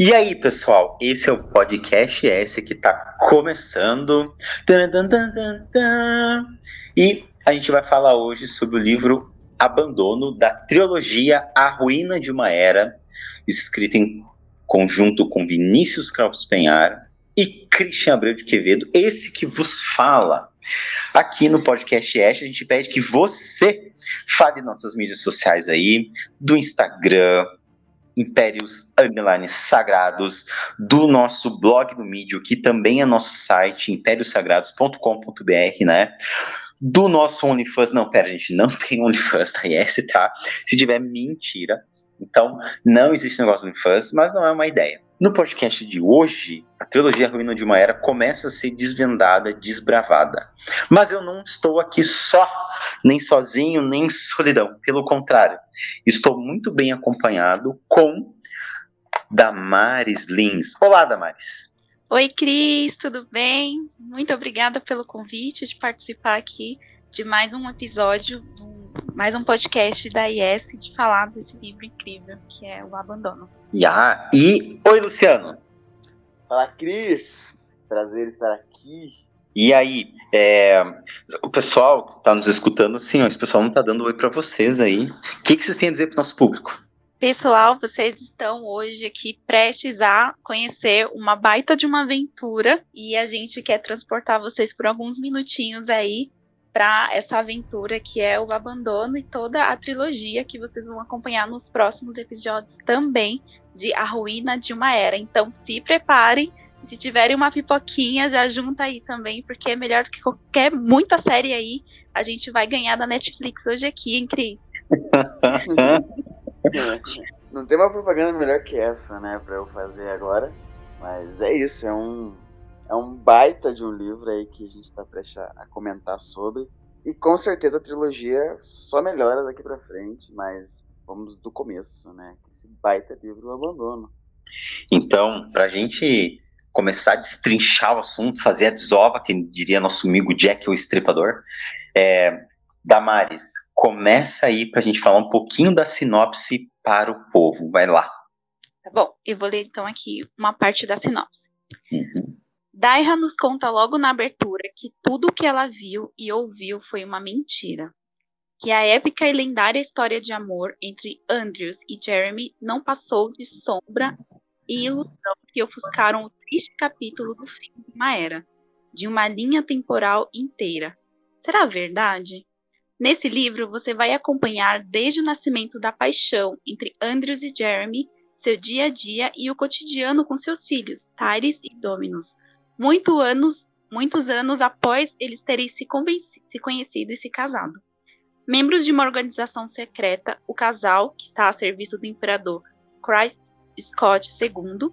E aí, pessoal, esse é o podcast S que está começando. E a gente vai falar hoje sobre o livro Abandono da trilogia A Ruína de uma Era, escrita em conjunto com Vinícius Kraus Penhar e Christian Abreu de Quevedo, esse que vos fala. Aqui no podcast S, a gente pede que você fale nossas mídias sociais aí, do Instagram, Impérios Underline Sagrados, do nosso blog do Mídio, que também é nosso site, impériosagrados.com.br, né? Do nosso OnlyFans, não, pera, gente, não tem OnlyFans da tá? Se tiver, mentira. Então, não existe negócio do OnlyFans, mas não é uma ideia. No podcast de hoje, a trilogia Ruína de uma Era começa a ser desvendada, desbravada. Mas eu não estou aqui só, nem sozinho, nem em solidão. Pelo contrário, estou muito bem acompanhado com Damares Lins. Olá, Damares. Oi, Cris, tudo bem? Muito obrigada pelo convite de participar aqui de mais um episódio, mais um podcast da IS de falar desse livro incrível que é O Abandono. Yeah. E oi, Luciano. Fala, Cris. Prazer estar aqui. E aí, é, o pessoal que está nos escutando, assim, ó, esse pessoal não está dando oi para vocês aí. O que, que vocês têm a dizer para o nosso público? Pessoal, vocês estão hoje aqui prestes a conhecer uma baita de uma aventura e a gente quer transportar vocês por alguns minutinhos aí para essa aventura que é o abandono e toda a trilogia que vocês vão acompanhar nos próximos episódios também de A Ruína de uma Era. Então se preparem, se tiverem uma pipoquinha já junta aí também, porque é melhor do que qualquer muita série aí. A gente vai ganhar da Netflix hoje aqui, hein, Cris? Não tem uma propaganda melhor que essa, né, para eu fazer agora. Mas é isso, é um é um baita de um livro aí que a gente está prestes a comentar sobre. E com certeza a trilogia só melhora daqui para frente, mas vamos do começo, né? Esse baita livro o abandono. Então, para a gente começar a destrinchar o assunto, fazer a desova, que diria nosso amigo Jack o Estripador, é, Damares, começa aí para a gente falar um pouquinho da sinopse para o povo. Vai lá. Tá bom, eu vou ler então aqui uma parte da sinopse. Uhum. Daira nos conta logo na abertura que tudo o que ela viu e ouviu foi uma mentira. Que a épica e lendária história de amor entre Andrews e Jeremy não passou de sombra e ilusão que ofuscaram o triste capítulo do fim de uma era, de uma linha temporal inteira. Será verdade? Nesse livro, você vai acompanhar desde o nascimento da paixão entre Andrews e Jeremy, seu dia a dia e o cotidiano com seus filhos, Tyrese e Dominus, muito anos, muitos anos após eles terem se, se conhecido e se casado. Membros de uma organização secreta, o casal, que está a serviço do imperador Christ Scott II,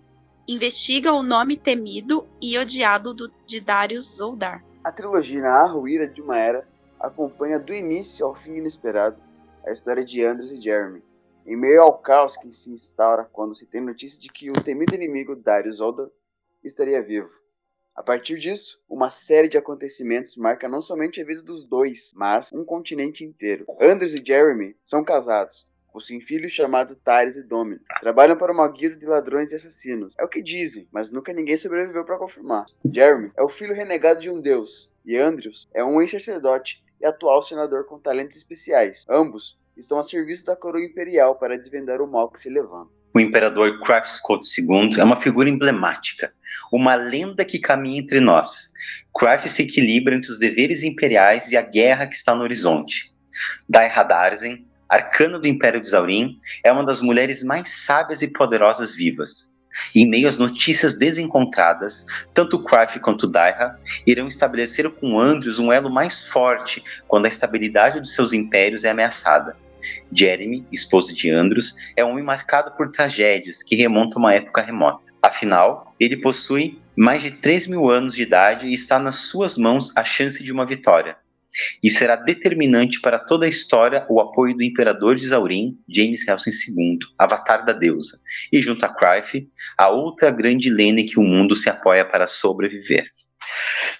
investiga o nome temido e odiado do, de Darius Zoldar. A trilogia Na Ruína de uma Era acompanha do início ao fim inesperado a história de Andrews e Jeremy, em meio ao caos que se instaura quando se tem notícia de que o temido inimigo Darius Zoldar estaria vivo. A partir disso, uma série de acontecimentos marca não somente a vida dos dois, mas um continente inteiro. Anders e Jeremy são casados, possuem filhos chamados Tyrese e Domino. Trabalham para uma guilda de ladrões e assassinos. É o que dizem, mas nunca ninguém sobreviveu para confirmar. Jeremy é o filho renegado de um deus, e Andrews é um ex-sacerdote e atual senador com talentos especiais. Ambos estão a serviço da coroa imperial para desvendar o mal que se levanta. O imperador Scott II é uma figura emblemática, uma lenda que caminha entre nós. Cruyff se equilibra entre os deveres imperiais e a guerra que está no horizonte. Dai Hadarzen, arcana do Império de Zaurin, é uma das mulheres mais sábias e poderosas vivas. Em meio às notícias desencontradas, tanto Cruyff quanto Daiha irão estabelecer com Andrews um elo mais forte quando a estabilidade dos seus impérios é ameaçada. Jeremy, esposo de Andros, é um homem marcado por tragédias que remontam a uma época remota. Afinal, ele possui mais de 3 mil anos de idade e está nas suas mãos a chance de uma vitória. E será determinante para toda a história o apoio do imperador de Zaurin, James Helsen II, avatar da deusa, e junto a Cruyff, a outra grande lene que o mundo se apoia para sobreviver.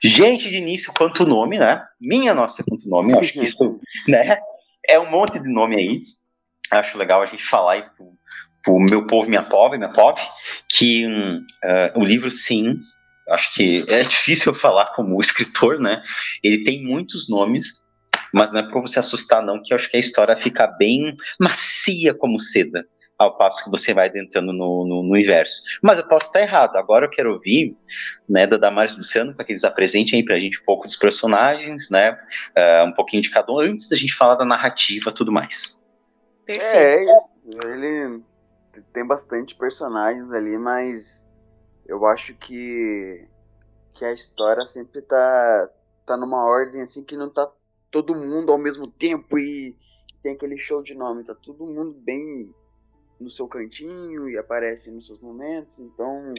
Gente, de início, quanto nome, né? Minha nossa, quanto nome, acho que isso, né? É um monte de nome aí. Acho legal a gente falar pro o Meu Povo, Minha Pobre, Minha Pobre, que uh, o livro, sim, acho que é difícil eu falar como escritor, né? Ele tem muitos nomes, mas não é para você assustar, não, que eu acho que a história fica bem macia como seda, ao passo que você vai adentrando no, no, no universo. Mas eu posso estar errado. Agora eu quero ouvir né, da Damares e Luciano para que eles apresentem aí para a gente um pouco dos personagens, né? Uh, um pouquinho de cada um, antes da gente falar da narrativa e tudo mais. Perfeito. É, ele tem bastante personagens ali, mas eu acho que que a história sempre tá tá numa ordem assim que não tá todo mundo ao mesmo tempo e tem aquele show de nome, tá todo mundo bem no seu cantinho e aparece nos seus momentos, então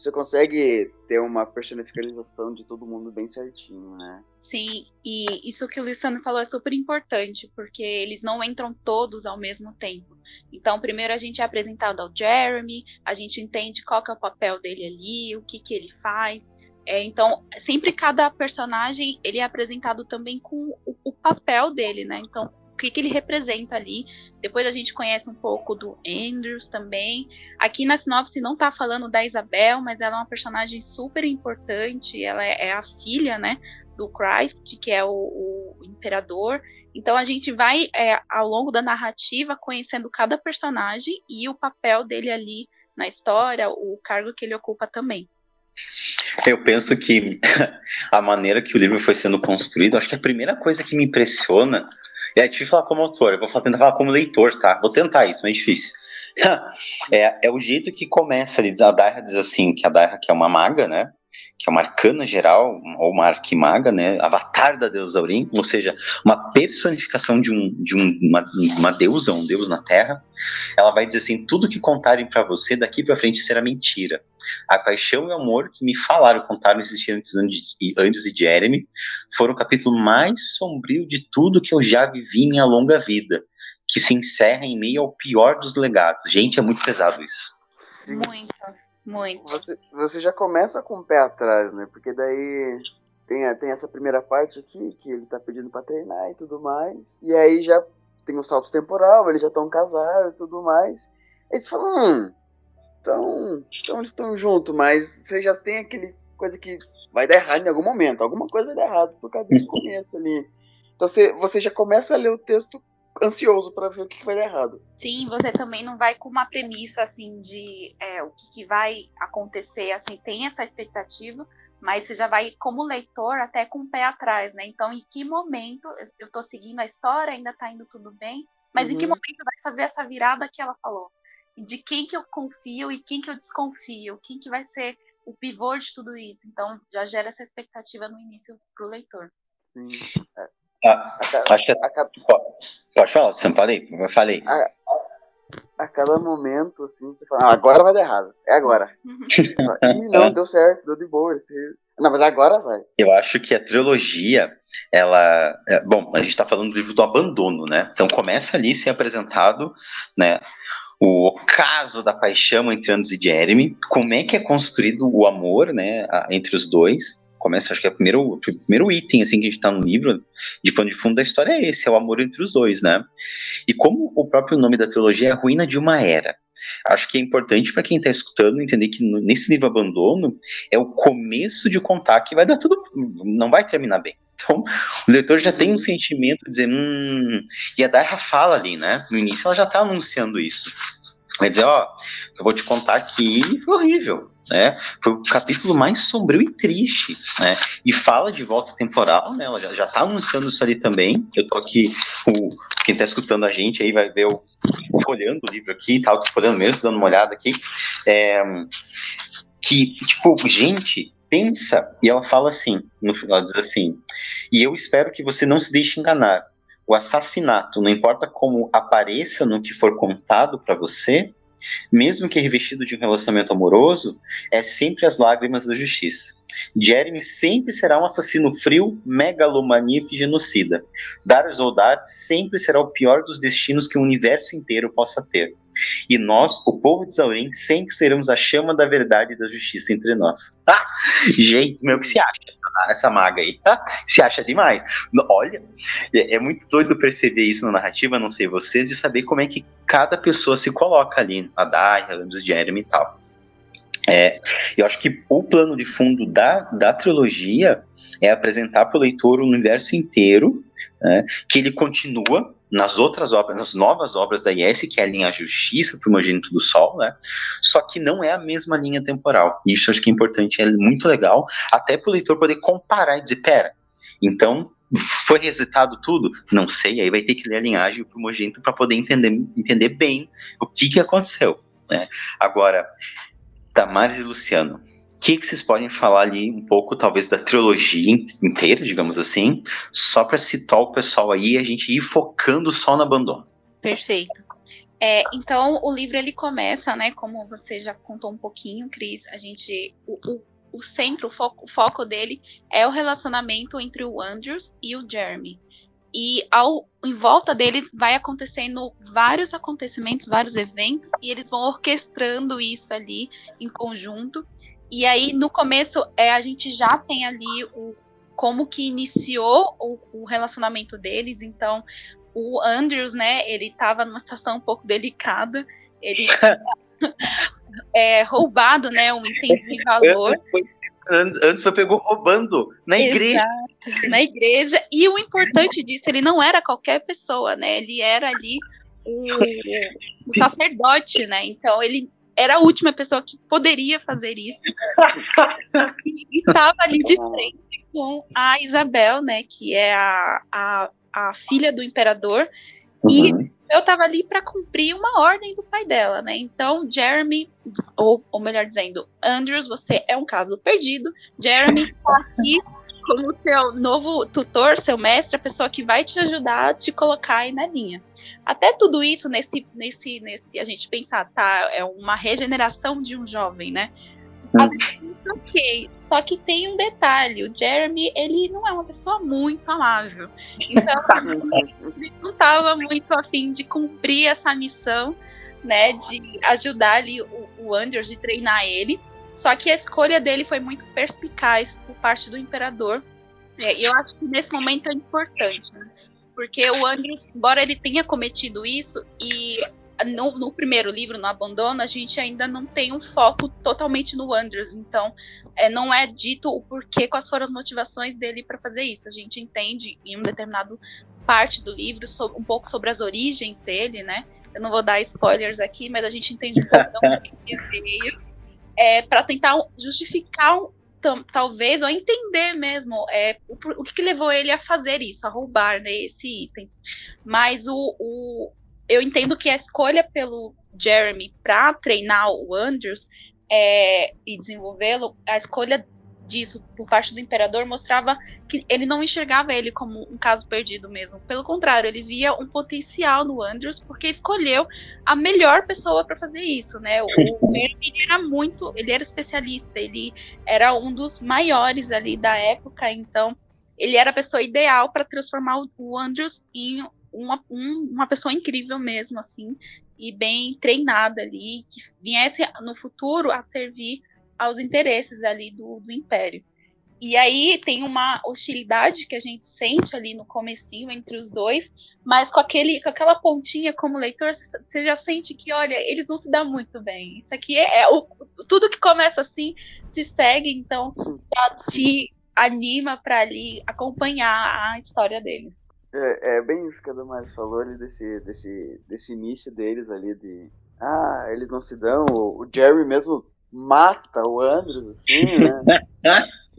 você consegue ter uma personificação de todo mundo bem certinho, né? Sim, e isso que o Luciano falou é super importante, porque eles não entram todos ao mesmo tempo. Então, primeiro a gente é apresentado ao Jeremy, a gente entende qual é o papel dele ali, o que, que ele faz. É, então, sempre cada personagem ele é apresentado também com o, o papel dele, né? Então, que, que ele representa ali. Depois a gente conhece um pouco do Andrews também. Aqui na sinopse não tá falando da Isabel, mas ela é uma personagem super importante. Ela é, é a filha, né, do Christ, que é o, o imperador. Então a gente vai, é, ao longo da narrativa, conhecendo cada personagem e o papel dele ali na história, o cargo que ele ocupa também. Eu penso que a maneira que o livro foi sendo construído, acho que a primeira coisa que me impressiona é difícil falar como autor, eu vou tentar falar como leitor, tá? Vou tentar isso, mas é difícil. é, é o jeito que começa ali. A Daira diz assim: que a Daira que é uma maga, né? Que é uma arcana geral, ou uma arquimaga, né, avatar da deusa Aurim, ou seja, uma personificação de, um, de um, uma, uma deusa, um deus na Terra, ela vai dizer assim, tudo que contarem para você daqui para frente será mentira. A paixão e o amor que me falaram, contaram existir antes de Anjos e Jeremy, foram o capítulo mais sombrio de tudo que eu já vivi em minha longa vida, que se encerra em meio ao pior dos legados. Gente, é muito pesado isso. Sim. Muito. Muito. Você, você já começa com o pé atrás, né? Porque daí tem, tem essa primeira parte aqui, que ele tá pedindo pra treinar e tudo mais. E aí já tem o um salto temporal, eles já estão casados e tudo mais. Aí você fala, hum, então, então eles estão juntos, mas você já tem aquele coisa que vai dar errado em algum momento. Alguma coisa vai dar errado por causa desse começo ali. Então você, você já começa a ler o texto ansioso para ver o que vai dar errado. Sim, você também não vai com uma premissa assim de é, o que, que, vai acontecer, assim, tem essa expectativa, mas você já vai como leitor até com o pé atrás, né? Então, em que momento eu estou seguindo a história, ainda está indo tudo bem, mas uhum. em que uhum. momento vai fazer essa virada que ela falou? De quem que eu confio e quem que eu desconfio? Quem que vai ser o pivô de tudo isso? Então, já gera essa expectativa no início para o leitor. Sim. É, ah, acho que a, pode falar, você não falei? Eu falei. A, a cada momento, assim, você fala, ah, agora vai dar errado. É agora. Ih, não, deu certo, deu de boa. Você... Não, mas agora vai. Eu acho que a trilogia, ela. É, bom, a gente tá falando do livro do abandono, né? Então começa ali ser apresentado, né? O ocaso da paixão entre Andros e Jeremy, como é que é construído o amor, né, entre os dois, começa, acho que é o primeiro, o primeiro item assim que a gente tá no livro, de pano de fundo da história é esse, é o amor entre os dois, né? E como o próprio nome da trilogia é ruína de uma era. Acho que é importante para quem está escutando entender que nesse livro Abandono é o começo de contar que vai dar tudo, não vai terminar bem. Então, o leitor já tem um sentimento de dizer, hum. E a Darra fala ali, né? No início ela já está anunciando isso. Vai dizer, ó, eu vou te contar que foi horrível né? Foi o capítulo mais sombrio e triste, né? E fala de volta temporal, né? Ela já, já tá anunciando isso ali também. Eu tô aqui, o, quem tá escutando a gente aí vai ver o folhando o livro aqui, tá folhando mesmo, dando uma olhada aqui. É, que, tipo, gente, pensa, e ela fala assim, no final ela diz assim, e eu espero que você não se deixe enganar. O assassinato, não importa como apareça no que for contado para você, mesmo que revestido de um relacionamento amoroso, é sempre as lágrimas da justiça. Jeremy sempre será um assassino frio, megalomaníaco e genocida. Darius Oldad sempre será o pior dos destinos que o universo inteiro possa ter. E nós, o povo de Zaurim, sempre seremos a chama da verdade e da justiça entre nós. Ah, gente, meu, que se acha essa, essa maga aí? Ah, se acha demais. Olha, é, é, muito doido perceber isso na narrativa, não sei vocês, de saber como é que cada pessoa se coloca ali, a Dai, a Lambos Jeremy e tal. É, eu acho que o plano de fundo da, da trilogia é apresentar para o leitor o universo inteiro, né, que ele continua nas outras obras, nas novas obras da IS, que é a linha Justiça, Primogênito do Sol, né? Só que não é a mesma linha temporal. Isso acho que é importante, é muito legal, até para o leitor poder comparar e dizer, pera, então foi resetado tudo? Não sei, aí vai ter que ler a linhagem e o primogênito para poder entender, entender bem o que, que aconteceu. Né? Agora, Damares e Luciano, que, que vocês podem falar ali um pouco, talvez, da trilogia inteira, digamos assim, só para citar o pessoal aí e a gente ir focando só no abandono. Perfeito. É, então, o livro ele começa, né, como você já contou um pouquinho, Cris, a gente, o, o, o centro, o foco, o foco dele é o relacionamento entre o Andrews e o Jeremy. E ao, em volta deles vai acontecendo vários acontecimentos, vários eventos, e eles vão orquestrando isso ali em conjunto. E aí, no começo, é, a gente já tem ali o como que iniciou o, o relacionamento deles. Então, o Andrews, né, ele estava numa situação um pouco delicada. Ele é, roubado, né, um item de valor. Antes, antes foi pegou roubando na igreja. Exato, na igreja. E o importante disso, ele não era qualquer pessoa, né? Ele era ali o, o sacerdote, né? Então ele era a última pessoa que poderia fazer isso. e estava ali de frente com a Isabel, né, que é a, a, a filha do imperador. Uhum. E eu estava ali para cumprir uma ordem do pai dela, né? Então, Jeremy, ou, ou melhor dizendo, Andrews, você é um caso perdido. Jeremy está aqui como seu novo tutor, seu mestre, a pessoa que vai te ajudar a te colocar aí na linha. Até tudo isso nesse, nesse, nesse, a gente pensar, tá, é uma regeneração de um jovem, né? Hum. Ok, só que tem um detalhe, o Jeremy, ele não é uma pessoa muito amável. Então, ele não estava muito afim de cumprir essa missão, né, de ajudar ali o, o Andrews, de treinar ele. Só que a escolha dele foi muito perspicaz por parte do imperador. E eu acho que nesse momento é importante, né? Porque o Andrews, embora ele tenha cometido isso, e no, no, primeiro livro, no Abandono, a gente ainda não tem um foco totalmente no Andrews. Então, é, não é dito o porquê, quais foram as motivações dele para fazer isso. A gente entende em um determinado parte do livro um pouco sobre as origens dele, né? Eu não vou dar spoilers aqui, mas a gente entende um pouco de onde ele veio. É, para tentar justificar talvez, ou entender mesmo é, o, o que, que, levou ele a fazer isso, a roubar né, esse item. Mas o, o, eu entendo que a escolha pelo Jeremy para treinar o Andrews é, e desenvolvê-lo, a escolha disso por parte do imperador mostrava que ele não enxergava ele como um caso perdido mesmo. Pelo contrário, ele via um potencial no Andrews porque escolheu a melhor pessoa para fazer isso, né? O, ele era muito, ele era especialista, ele era um dos maiores ali da época, então ele era a pessoa ideal para transformar o Andrews em uma, um, uma pessoa incrível mesmo, assim, e bem treinada ali, que viesse no futuro a servir aos interesses ali do, do Império. E aí tem uma hostilidade que a gente sente ali no comecinho entre os dois, mas com, aquele, com aquela pontinha como leitor, você já sente que, olha, eles vão se dar muito bem. Isso aqui é, é o, tudo que começa assim se segue, então já te anima para ali acompanhar a história deles. É, é bem isso que a Damares falou ali desse, desse, desse início deles ali de ah, eles não se dão. O Jerry mesmo mata o Andrews, assim, né?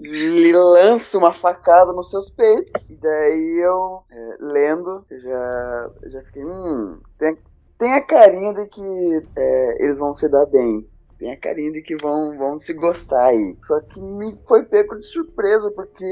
Ele lança uma facada nos seus peitos. E daí eu, é, lendo, já, já fiquei, hum, tem, tem a carinha de que é, eles vão se dar bem. Tem a carinha de que vão, vão se gostar aí. Só que me foi pego de surpresa, porque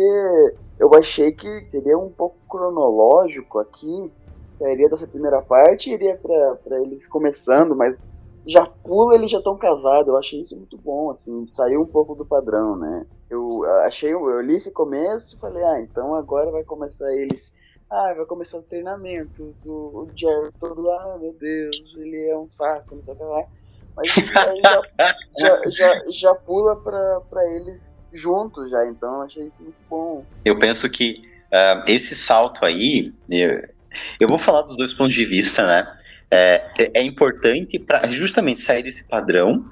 eu achei que seria um pouco cronológico aqui. Sairia dessa primeira parte e iria para eles começando, mas já pula, eles já estão casados. Eu achei isso muito bom, assim, saiu um pouco do padrão, né? Eu achei, eu li esse começo e falei, ah, então agora vai começar eles ah, vai começar os treinamentos, o, o Jerry todo lá, ah, meu Deus, ele é um saco, não sei o que lá. Mas aí já, já, já, já, pula pra, pra eles juntos já, então eu achei isso muito bom. Eu penso que uh, esse salto aí, eu, eu vou falar dos dois pontos de vista, né? É, é importante para justamente sair desse padrão,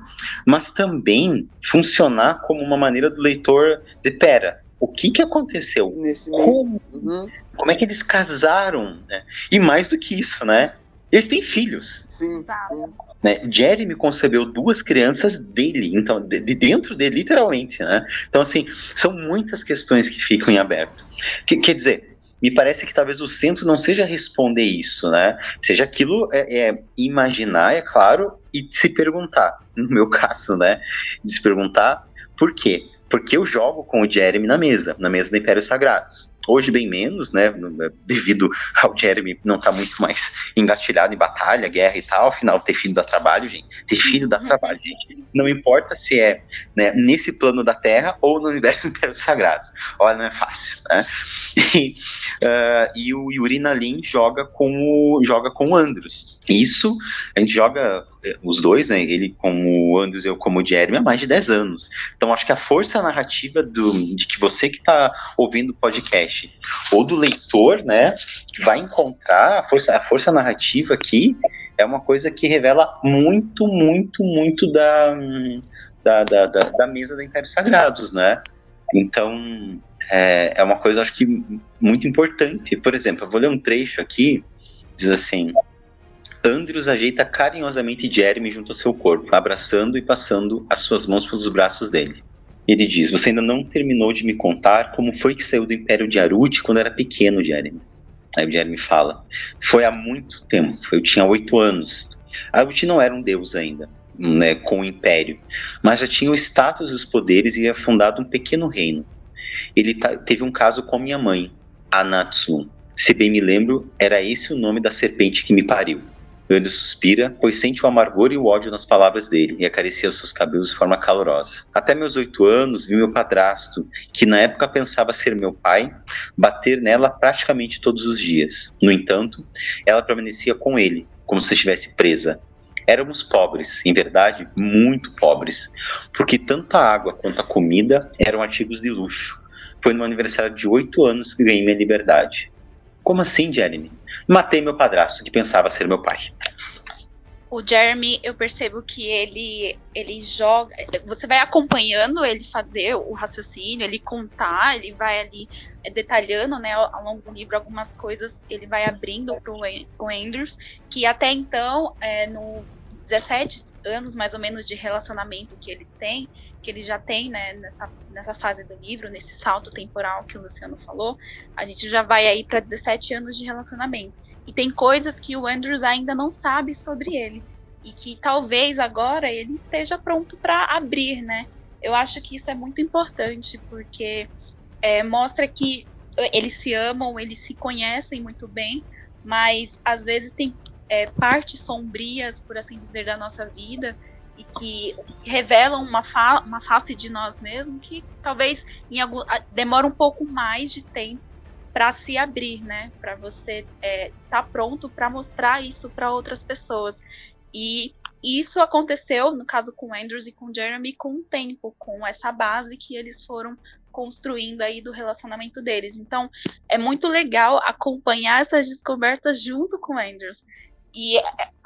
mas também funcionar como uma maneira do leitor dizer, pera, o que que aconteceu? Nesse como, uhum. como é que eles casaram? Né? E mais do que isso, né? Eles têm filhos. Sim, sim. Né? Jeremy concebeu duas crianças dele, então, de, de, dentro dele, literalmente, né? Então, assim, são muitas questões que ficam em aberto. Que, quer dizer, me parece que talvez o centro não seja responder isso, né? Seja aquilo é, é, imaginar, é claro, e se perguntar. No meu caso, né? De se perguntar por quê? Porque eu jogo com o Jeremy na mesa, na mesa do Impérios Sagrados. Hoje bem menos, né? Devido ao Jeremy não estar tá muito mais engatilhado em batalha, guerra e tal. Afinal, ter filho dá trabalho, gente. Ter filho dá trabalho, gente. Não importa se é né, nesse plano da Terra ou no universo Impérios Sagrados. Olha, não é fácil, né? E, uh, e o Yuri Nalin joga com o, joga com o Andros. Isso, a gente joga eh, os dois, né? Ele como o Andros e eu como o Jeremy há mais de 10 anos. Então acho que a força narrativa do, de que você que está ouvindo o podcast ou do leitor, né, vai encontrar a força, a força narrativa aqui é uma coisa que revela muito, muito, muito da, da, da, da, da mesa da Impérios Sagrados, né? Então, é, é uma coisa, acho que, muito importante. Por exemplo, eu vou ler um trecho aqui, diz assim... Andrews ajeita carinhosamente Jeremy junto ao seu corpo, abraçando e passando as suas mãos pelos braços dele. Ele diz: Você ainda não terminou de me contar como foi que saiu do Império de Arut quando era pequeno, Jeremy. Aí o Jeremy fala: Foi há muito tempo, eu tinha oito anos. Arut não era um deus ainda, né, com o Império, mas já tinha o status e os poderes e havia fundado um pequeno reino. Ele teve um caso com minha mãe, Anatsu. Se bem me lembro, era esse o nome da serpente que me pariu. Ele suspira, pois sente o amargor e o ódio nas palavras dele e acaricia seus cabelos de forma calorosa. Até meus oito anos, vi meu padrasto, que na época pensava ser meu pai, bater nela praticamente todos os dias. No entanto, ela permanecia com ele, como se estivesse presa. Éramos pobres, em verdade, muito pobres, porque tanto a água quanto a comida eram artigos de luxo. Foi no aniversário de oito anos que ganhei minha liberdade. Como assim, Jeremy? Matei meu padrasto, que pensava ser meu pai. O Jeremy, eu percebo que ele ele joga. Você vai acompanhando ele fazer o raciocínio, ele contar, ele vai ali é, detalhando, né, ao longo do livro algumas coisas, ele vai abrindo para o Andrews, que até então, é, no 17 anos mais ou menos de relacionamento que eles têm, que ele já tem, né, nessa, nessa fase do livro, nesse salto temporal que o Luciano falou, a gente já vai aí para 17 anos de relacionamento. E tem coisas que o Andrews ainda não sabe sobre ele. E que talvez agora ele esteja pronto para abrir, né? Eu acho que isso é muito importante, porque é, mostra que eles se amam, eles se conhecem muito bem, mas às vezes tem é, partes sombrias, por assim dizer, da nossa vida e que revelam uma, fa uma face de nós mesmos que talvez em algum, demora um pouco mais de tempo para se abrir, né? Para você é, estar pronto para mostrar isso para outras pessoas. E isso aconteceu, no caso com Andrews e com Jeremy, com o tempo, com essa base que eles foram construindo aí do relacionamento deles. Então, é muito legal acompanhar essas descobertas junto com Andrews. E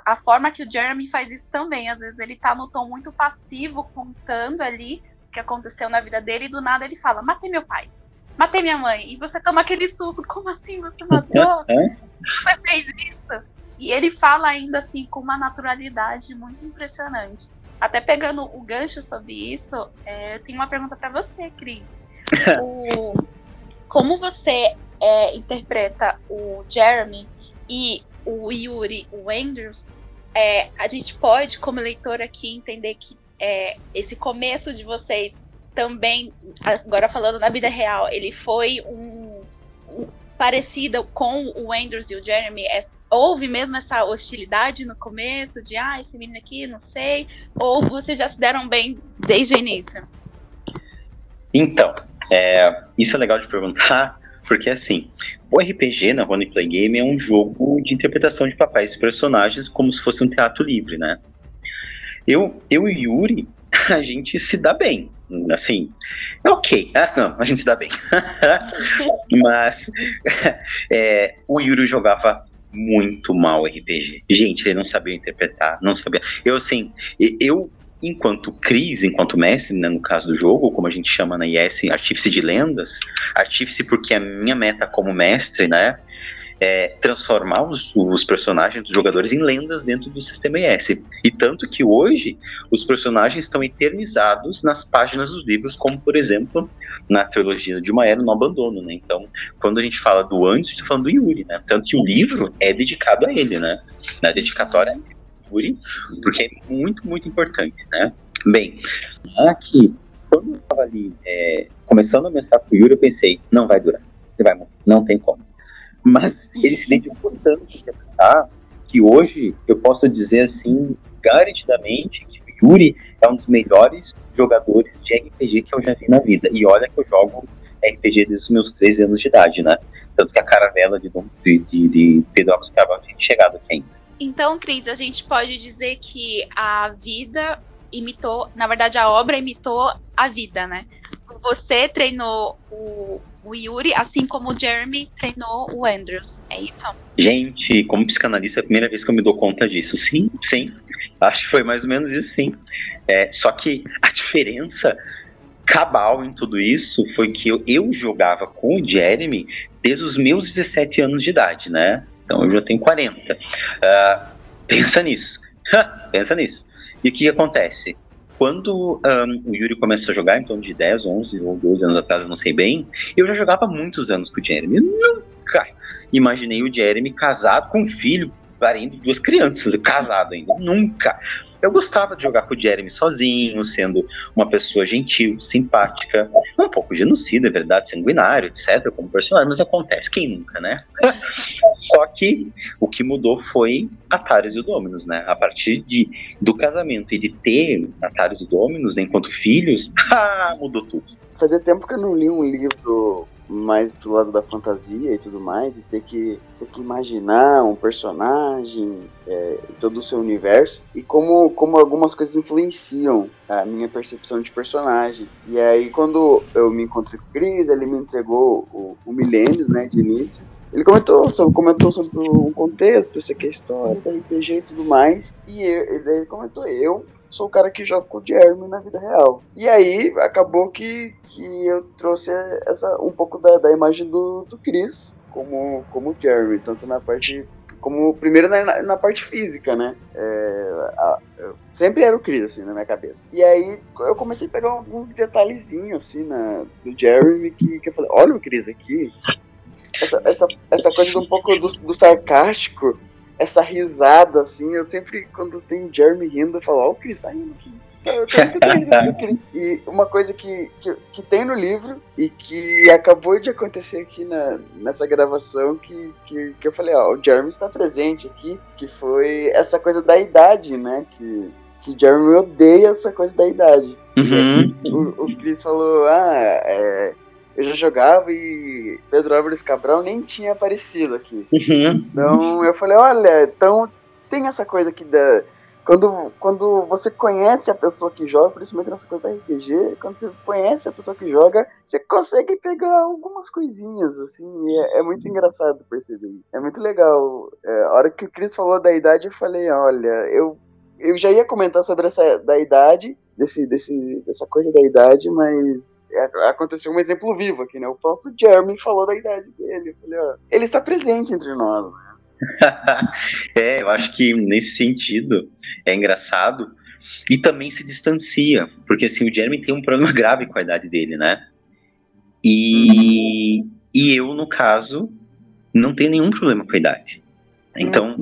a forma que o Jeremy faz isso também, às vezes ele tá no tom muito passivo, contando ali o que aconteceu na vida dele, e do nada ele fala: Matei meu pai, matei minha mãe. E você toma aquele susto: Como assim você matou? você fez isso? E ele fala ainda assim com uma naturalidade muito impressionante. Até pegando o gancho sobre isso, é, eu tenho uma pergunta para você, Cris. O, como você é, interpreta o Jeremy e o Yuri, o Andrews, é, a gente pode, como leitor aqui, entender que é, esse começo de vocês também, agora falando na vida real, ele foi um, um parecido com o Andrews e o Jeremy. É, houve mesmo essa hostilidade no começo, de ah, esse menino aqui, não sei, ou vocês já se deram bem desde o início? Então, é, isso é legal de perguntar, Porque assim, o RPG na Role Play Game é um jogo de interpretação de papéis e personagens como se fosse um teatro livre, né? Eu, eu e Yuri, a gente se dá bem. Assim, é ok. Ah, não, a gente se dá bem. Mas é, o Yuri jogava muito mal RPG. Gente, ele não sabia interpretar, não sabia. Eu, assim, eu, enquanto Cris, enquanto mestre, né, no caso do jogo, como a gente chama na IS, artífice de lendas, artífice porque a minha meta como mestre, né, é, transformar os, os, personagens dos jogadores em lendas dentro do sistema IS. E tanto que hoje os personagens estão eternizados nas páginas dos livros, como por exemplo na trilogia de uma era no abandono, né? Então, quando a gente fala do antes, a gente está falando do Yuri, né? Tanto que o livro é dedicado a ele, né? Na dedicatória Yuri, porque é muito, muito importante, né? Bem, aqui, quando eu estava ali é, começando a mestrar com o Yuri, eu pensei, não vai durar, você vai morrer, não tem como. Mas ele se dedicou tanto a interpretar que hoje eu posso dizer assim, garantidamente, que o Yuri é um dos melhores jogadores de RPG que eu já vi na vida. E olha que eu jogo RPG desde os meus 13 anos de idade, né? Tanto que a caravela de, de, de, de Pedro Alves Carvalho tinha chegado aqui ainda. Então, Cris, a gente pode dizer que a vida imitou, na verdade, a obra imitou a vida, né? Você treinou o, o Yuri, assim como o Jeremy treinou o Andrews. É isso? Gente, como psicanalista, é a primeira vez que eu me dou conta disso. Sim, sim. Acho que foi mais ou menos isso, sim. É, só que a diferença cabal em tudo isso foi que eu, eu jogava com o Jeremy desde os meus 17 anos de idade, né? Então eu já tenho 40. Uh, ah, pensa nisso. pensa nisso. E o que acontece? quando um, o Yuri começou a jogar, em torno de 10, 11 ou 12 anos atrás, eu não sei bem, eu já jogava muitos anos com o Jeremy. nunca imaginei o Jeremy casado com um filho, parindo duas crianças, casado ainda. Nunca. Eu gostava de jogar com o Jeremy sozinho, sendo uma pessoa gentil, simpática, um pouco genocida, é verdade, sanguinário, etc., como personagem, mas acontece, quem nunca, né? Só que o que mudou foi Atarius e Dominus, né? A partir de, do casamento e de ter Atarius e Dominus né, enquanto filhos, ah, mudou tudo. Fazia tempo que eu não li um livro mais pro lado da fantasia e tudo mais, e ter que, ter que imaginar um personagem, é, todo o seu universo, e como, como algumas coisas influenciam a minha percepção de personagem. E aí, quando eu me encontrei com o Chris, ele me entregou o, o Milênios, né, de início, ele comentou sobre, comentou sobre o contexto, isso aqui é história, RPG e tudo mais, e ele comentou, eu sou o cara que joga com o Jeremy na vida real. E aí acabou que, que eu trouxe essa, um pouco da, da imagem do, do Chris como, como Jeremy, tanto na parte. Como primeiro na, na parte física, né? É, a, sempre era o Chris, assim, na minha cabeça. E aí eu comecei a pegar alguns detalhezinhos, assim, na, do Jeremy, que, que eu falei, olha o Chris aqui. Essa, essa, essa coisa um pouco do, do sarcástico essa risada, assim. Eu sempre, quando tem Jeremy rindo, eu falo, ó, oh, o Chris tá rindo aqui. e uma coisa que, que, que, tem no livro e que acabou de acontecer aqui na, nessa gravação que, que, que eu falei, ó, o Jeremy está presente aqui, que foi essa coisa da idade, né? Que, que Jeremy odeia essa coisa da idade. Uhum. O, o Chris falou, ah, é, eu já jogava e Pedro Álvares Cabral nem tinha aparecido aqui. Uhum. Então eu falei, olha, então tem essa coisa que da. Quando, quando você conhece a pessoa que joga, principalmente nessa coisa da RPG, quando você conhece a pessoa que joga, você consegue pegar algumas coisinhas, assim, é, é, muito engraçado perceber isso. É muito legal. É, a hora que o Chris falou da idade, eu falei, olha, eu, eu já ia comentar sobre essa da idade, desse, desse, dessa coisa da idade, mas é, aconteceu um exemplo vivo aqui, né? O próprio Jeremy falou da idade dele. Falei, ó, ele está presente entre nós. Né? é, eu acho que nesse sentido é engraçado e também se distancia, porque assim, o Jeremy tem um problema grave com a idade dele, né? E, e eu, no caso, não tenho nenhum problema com a idade. Então,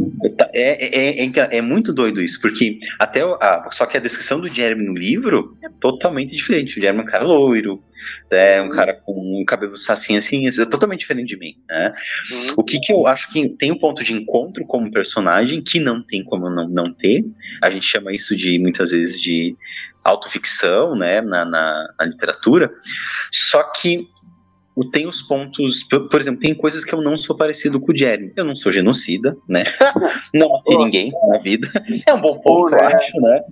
é, é, é, é, muito doido isso, porque até a, só que a descrição do Jeremy no livro é totalmente diferente. O Jeremy é um cara loiro, é um cara com um cabelo sacinho assim, é totalmente diferente de mim. Né? O que, que eu acho que tem um ponto de encontro como personagem que não tem como não, não ter. A gente chama isso de muitas vezes de autoficção, né, na, na, na literatura. Só que tem os pontos. Por, por, exemplo, tem coisas que eu não sou parecido com o Jeremy. Eu não sou genocida, né? não matei ninguém na vida. É um bom ponto, eu acho, né?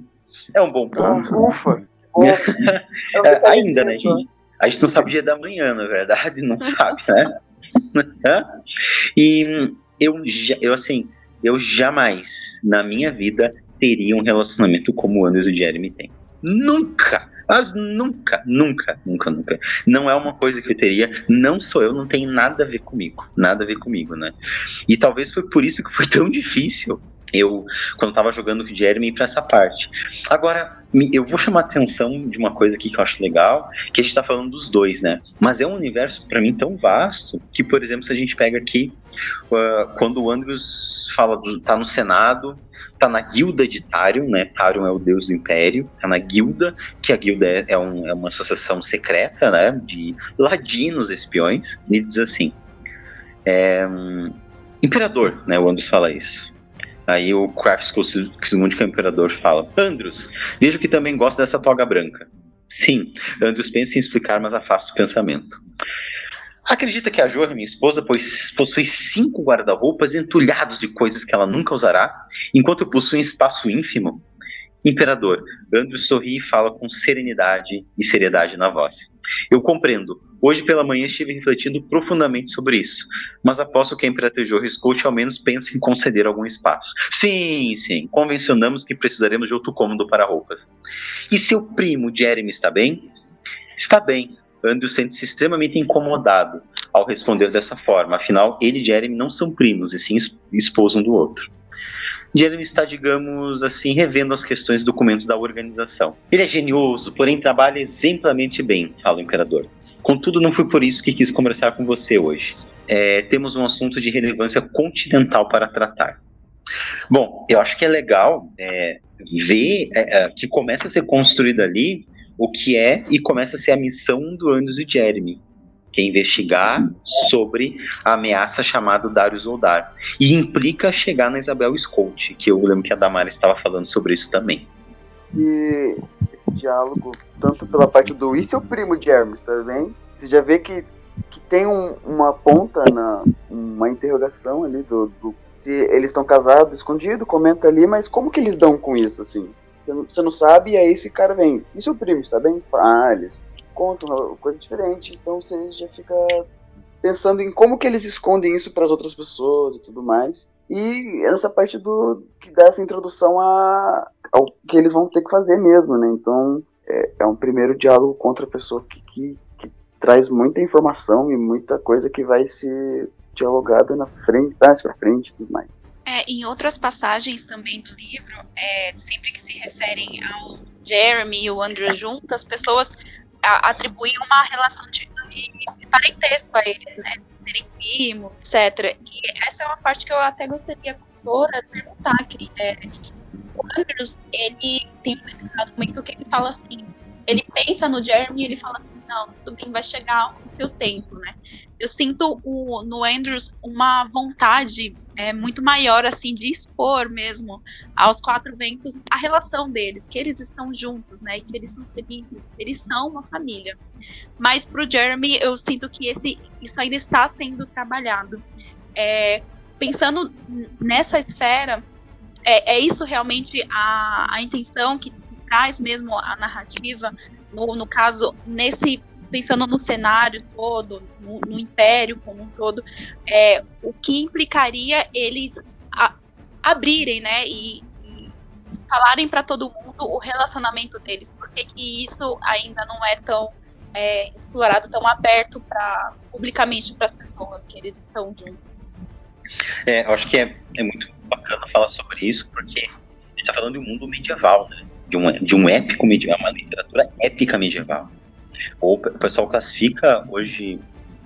É um bom ponto. Ufa! é, ainda, né, gente? A gente não sabe o dia da manhã, na verdade, não sabe, né? e eu, eu, assim, eu jamais na minha vida teria um relacionamento como o Anderson e o Jeremy têm. Nunca! Mas nunca, nunca, nunca, nunca. Não é uma coisa que eu teria. Não sou eu, não tem nada a ver comigo. Nada a ver comigo, né? E talvez foi por isso que foi tão difícil eu, quando estava jogando com o Jeremy, para essa parte. Agora, eu vou chamar a atenção de uma coisa aqui que eu acho legal, que a gente está falando dos dois, né? Mas é um universo, para mim, tão vasto, que, por exemplo, se a gente pega aqui, uh, quando o Andrews fala, do, tá no Senado, tá na guilda de Tarion, né? Tarion é o deus do Império, tá na guilda, que a guilda é, é, um, é uma associação secreta, né? De ladinos espiões, e ele diz assim, é, um, Imperador, né? O Andrews fala isso. Aí o Crafts que é o imperador, fala: Andros, vejo que também gosta dessa toga branca. Sim, Andros pensa em explicar, mas afasta o pensamento. Acredita que a Jor, minha esposa, possui cinco guarda-roupas entulhados de coisas que ela nunca usará, enquanto possui um espaço ínfimo? Imperador, Andros sorri e fala com serenidade e seriedade na voz. Eu compreendo. Hoje pela manhã estive refletindo profundamente sobre isso, mas aposto que a Imperatriz Scout ao menos pensa em conceder algum espaço. Sim, sim, convencionamos que precisaremos de outro cômodo para roupas. E seu primo Jeremy está bem? Está bem. Andrew sente-se extremamente incomodado ao responder dessa forma, afinal, ele e Jeremy não são primos, e sim esposo um do outro. Jeremy está, digamos assim, revendo as questões e documentos da organização. Ele é genioso, porém trabalha exemplarmente bem, fala o imperador. Contudo, não foi por isso que quis conversar com você hoje. É, temos um assunto de relevância continental para tratar. Bom, eu acho que é legal é, ver é, é que começa a ser construído ali o que é e começa a ser a missão do Andrews e Jeremy que é investigar sobre a ameaça chamada Darius Oldar. E implica chegar na Isabel Scout, que eu lembro que a Damaris estava falando sobre isso também. E esse diálogo, tanto pela parte do e seu primo Hermes, tá vendo? Você já vê que, que tem um, uma ponta, na, uma interrogação ali do, do se eles estão casados, escondido, comenta ali, mas como que eles dão com isso, assim? Você não sabe, e aí esse cara vem. E seu primo, está bem? Ah, conta uma coisa diferente, então você já fica pensando em como que eles escondem isso para as outras pessoas e tudo mais. E essa parte do que dá essa introdução a, ao que eles vão ter que fazer mesmo, né? Então é, é um primeiro diálogo contra a pessoa que, que, que, traz muita informação e muita coisa que vai ser dialogada na frente, mais para frente e tudo mais. É, em outras passagens também do livro, é, sempre que se referem ao Jeremy e o Andrew juntos, as pessoas atribuir uma relação de, de parentesco a eles, né? Serem primos, etc. E essa é uma parte que eu até gostaria, de perguntar, Cris. É, o Andrews, ele tem um momento que ele fala assim, ele pensa no Jeremy e ele fala assim, não, tudo bem, vai chegar o seu tempo, né? Eu sinto o, no Andrews uma vontade é, muito maior, assim, de expor mesmo aos quatro ventos a relação deles, que eles estão juntos, né? Que eles são felizes, eles são uma família. Mas pro Jeremy, eu sinto que esse, isso ainda está sendo trabalhado. É, pensando nessa esfera, é, é isso realmente a, a intenção que traz mesmo a narrativa, no, no caso, nesse pensando no cenário todo, no, no império como um todo, é, o que implicaria eles a, abrirem, né, e, e falarem para todo mundo o relacionamento deles, porque que isso ainda não é tão é, explorado, tão aberto para publicamente para as pessoas que eles estão juntos. É, eu acho que é, é muito bacana falar sobre isso, porque a gente está falando de um mundo medieval, né? de de um épico medieval, uma literatura épica medieval. O pessoal classifica hoje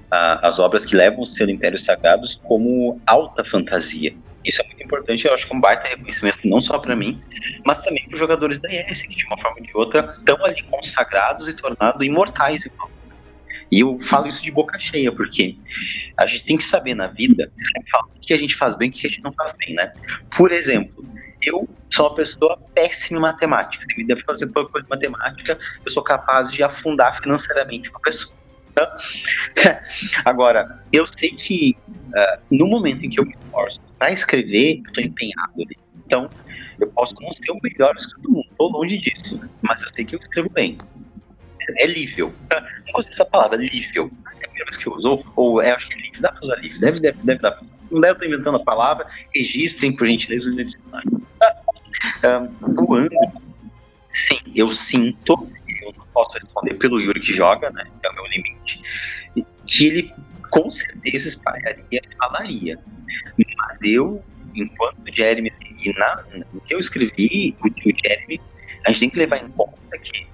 a, as obras que levam o selo Impérios Sagrados como alta fantasia. Isso é muito importante, eu acho que é um baita reconhecimento não só para mim, mas também para os jogadores da IS, que de uma forma ou de outra estão ali consagrados e tornados imortais. E eu falo isso de boca cheia, porque a gente tem que saber na vida o que a gente faz bem e o que a gente não faz bem, né? Por exemplo, eu sou uma pessoa péssima em matemática. Se me der fazer qualquer coisa de matemática, eu sou capaz de afundar financeiramente uma pessoa. Agora, eu sei que uh, no momento em que eu me esforço para escrever, eu estou empenhado ali. Então, eu posso não ser o melhor escritor do mundo, estou longe disso, mas eu sei que eu escrevo bem. É lível. Não gostei dessa palavra, lível. É a primeira vez que eu uso. Ou, é, acho que é lível. Dá para usar lível. Deve, deve, deve dar. Não deve estar inventando a palavra. Registrem, por gentileza, o dicionário. Um, o Andro, sim, eu sinto, eu não posso responder pelo Yuri que joga, né? É o meu limite. Que ele com certeza espalharia e falaria. Mas eu, enquanto Jeremy, e na, no que eu escrevi, o, o Jeremy, a gente tem que levar em conta que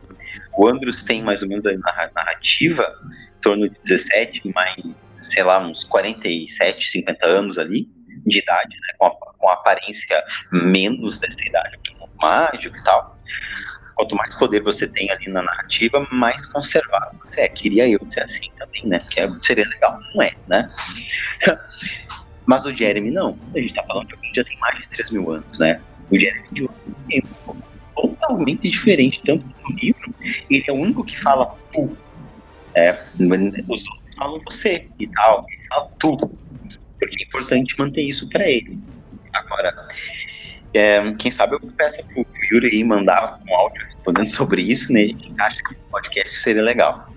o Andrews tem mais ou menos a narrativa em torno de 17, mais, sei lá, uns 47, 50 anos ali de idade, né, com, a, com a aparência menos dessa idade, mágico e tal. Quanto mais poder você tem ali na narrativa, mais conservado você é. Queria eu ser assim também, né? Que é, seria legal. Não é, né? Mas o Jeremy não. A gente tá falando de alguém que já tem mais de 3 mil anos, né? O Jeremy de outro tempo totalmente diferente, tanto no livro, ele é o único que fala tu. É, os outros falam você e tal, ele fala tu. Porque é importante manter isso para ele. Agora, é, quem sabe eu peço pro Yuri mandar um áudio respondendo sobre isso, né? A gente acha que o podcast seria legal.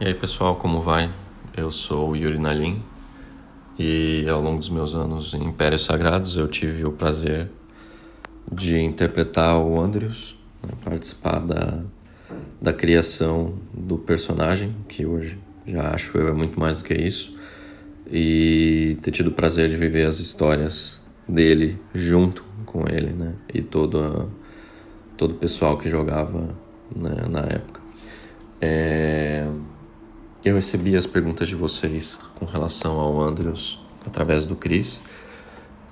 E aí pessoal, como vai? Eu sou o Yuri Nalim e ao longo dos meus anos em Impérios Sagrados eu tive o prazer de interpretar o Andrews, né, participar da, da criação do personagem, que hoje já acho eu é muito mais do que isso, e ter tido o prazer de viver as histórias dele junto com ele, né? E todo, todo o pessoal que jogava né, na época. É... Eu recebi as perguntas de vocês com relação ao Andrews através do Cris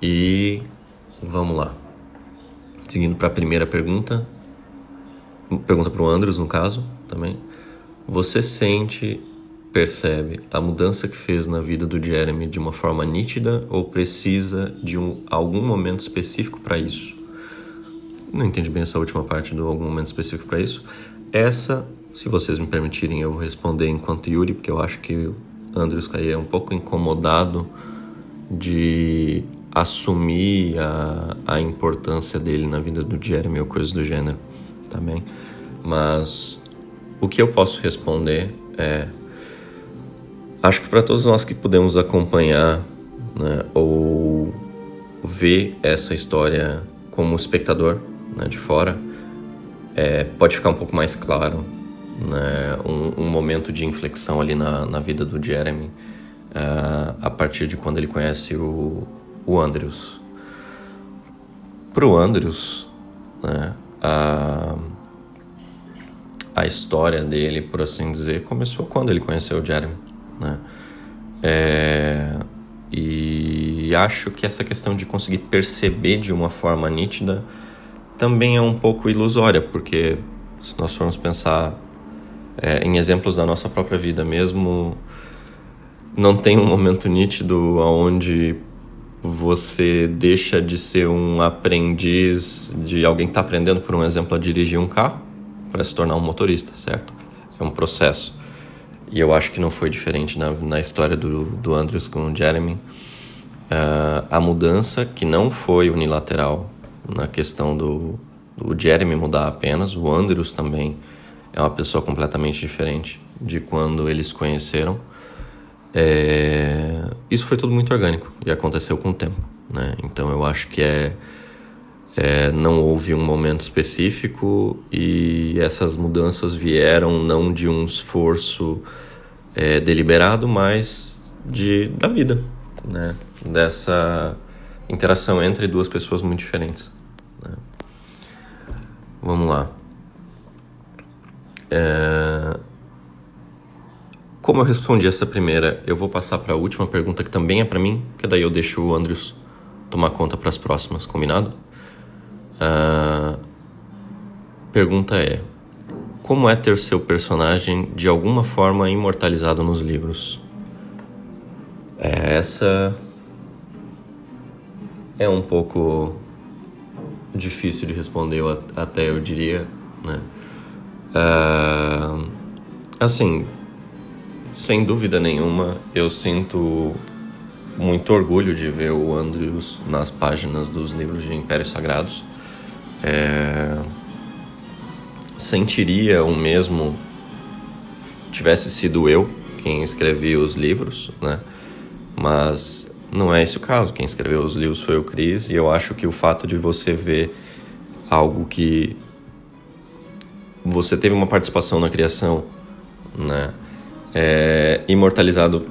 e vamos lá. Seguindo para a primeira pergunta, pergunta para o Andrews no caso também. Você sente, percebe a mudança que fez na vida do Jeremy de uma forma nítida ou precisa de um, algum momento específico para isso? Não entendi bem essa última parte do algum momento específico para isso. Essa se vocês me permitirem, eu vou responder enquanto Yuri, porque eu acho que Andrews Caia é um pouco incomodado de assumir a, a importância dele na vida do Jeremy ou coisas do gênero também. Mas o que eu posso responder é. Acho que para todos nós que podemos acompanhar né, ou ver essa história como espectador né, de fora, é, pode ficar um pouco mais claro né, um, um, momento de inflexão ali na, na vida do Jeremy uh, a partir de quando ele conhece o, o Andrews. Para o Andrews, né, a, a história dele, por assim dizer, começou quando ele conheceu o Jeremy. Né? É, e acho que essa questão de conseguir perceber de uma forma nítida também é um pouco ilusória, porque se nós formos pensar é, em exemplos da nossa própria vida mesmo, não tem um momento nítido onde você deixa de ser um aprendiz de alguém que está aprendendo, por um exemplo, a dirigir um carro para se tornar um motorista, certo? É um processo. E eu acho que não foi diferente na, na história do, do Andrews com o Jeremy. Uh, a mudança, que não foi unilateral na questão do, do Jeremy mudar apenas, o Andrews também é uma pessoa completamente diferente de quando eles conheceram. É... Isso foi tudo muito orgânico e aconteceu com o tempo, né? Então eu acho que é, é, não houve um momento específico e essas mudanças vieram não de um esforço é, deliberado, mas de da vida, né? Dessa interação entre duas pessoas muito diferentes. Né? Vamos lá. É... Como eu respondi essa primeira, eu vou passar para a última pergunta que também é para mim, que daí eu deixo o Andrews tomar conta para as próximas, combinado? Uh... Pergunta é: Como é ter seu personagem de alguma forma imortalizado nos livros? É, essa é um pouco difícil de responder, até eu diria, né? Uh, assim, sem dúvida nenhuma, eu sinto muito orgulho de ver o Andrews nas páginas dos livros de Impérios Sagrados. É... Sentiria o mesmo tivesse sido eu quem escrevia os livros, né? Mas não é esse o caso. Quem escreveu os livros foi o Chris, e eu acho que o fato de você ver algo que você teve uma participação na criação, né? É, imortalizado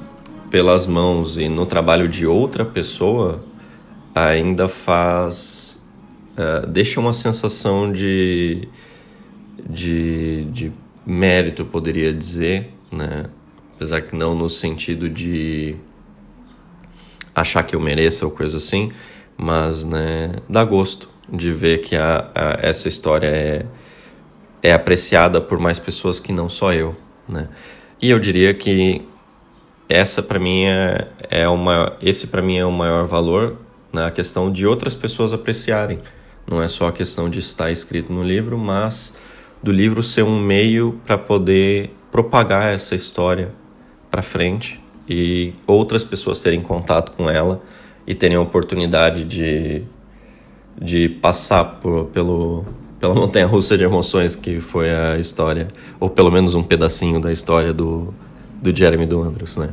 pelas mãos e no trabalho de outra pessoa, ainda faz. É, deixa uma sensação de, de, de mérito, poderia dizer, né? Apesar que não no sentido de achar que eu mereça ou coisa assim, mas né, dá gosto de ver que a, a, essa história é, é apreciada por mais pessoas que não só eu, né? E eu diria que essa para mim é, é uma esse para mim é o maior valor na questão de outras pessoas apreciarem. Não é só a questão de estar escrito no livro, mas do livro ser um meio para poder propagar essa história para frente e outras pessoas terem contato com ela e terem a oportunidade de, de passar por, pelo, pela montanha russa de emoções que foi a história, ou pelo menos um pedacinho da história do, do Jeremy do Andrews, né?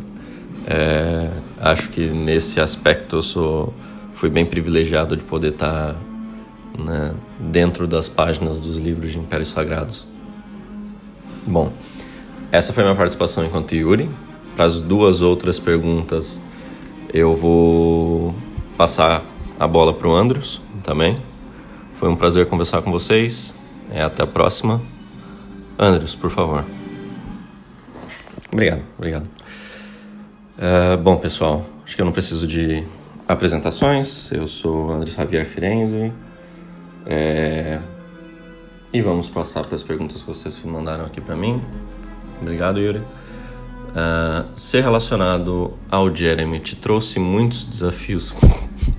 É, acho que nesse aspecto eu sou, fui bem privilegiado de poder estar tá, né, dentro das páginas dos livros de Impérios Sagrados. Bom, essa foi minha participação enquanto Yuri. Para as duas outras perguntas, eu vou passar a bola para o Andros também. Foi um prazer conversar com vocês. É, até a próxima. Andros, por favor. Obrigado, obrigado. Uh, bom, pessoal, acho que eu não preciso de apresentações. Eu sou Andres Javier Firenze. É... E vamos passar para as perguntas que vocês mandaram aqui para mim. Obrigado, Yuri. Uh, ser relacionado ao Jeremy te trouxe muitos desafios.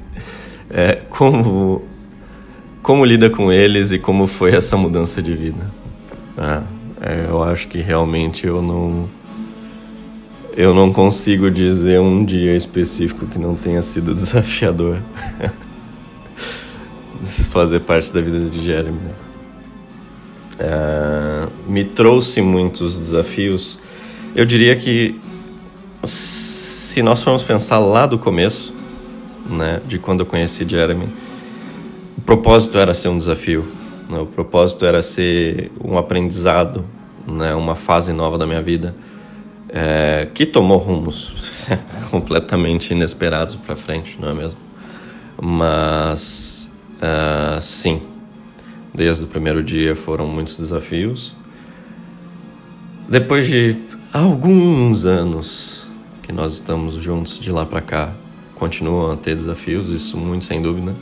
é, como, como lida com eles e como foi essa mudança de vida? Uh, é, eu acho que realmente eu não eu não consigo dizer um dia específico que não tenha sido desafiador fazer parte da vida de Jeremy. Uh, me trouxe muitos desafios eu diria que se nós formos pensar lá do começo, né, de quando eu conheci Jeremy, o propósito era ser um desafio, né, o propósito era ser um aprendizado, né, uma fase nova da minha vida, é, que tomou rumos completamente inesperados para frente, não é mesmo? Mas, uh, sim, desde o primeiro dia foram muitos desafios. Depois de alguns anos que nós estamos juntos de lá para cá. Continuam a ter desafios, isso muito sem dúvida.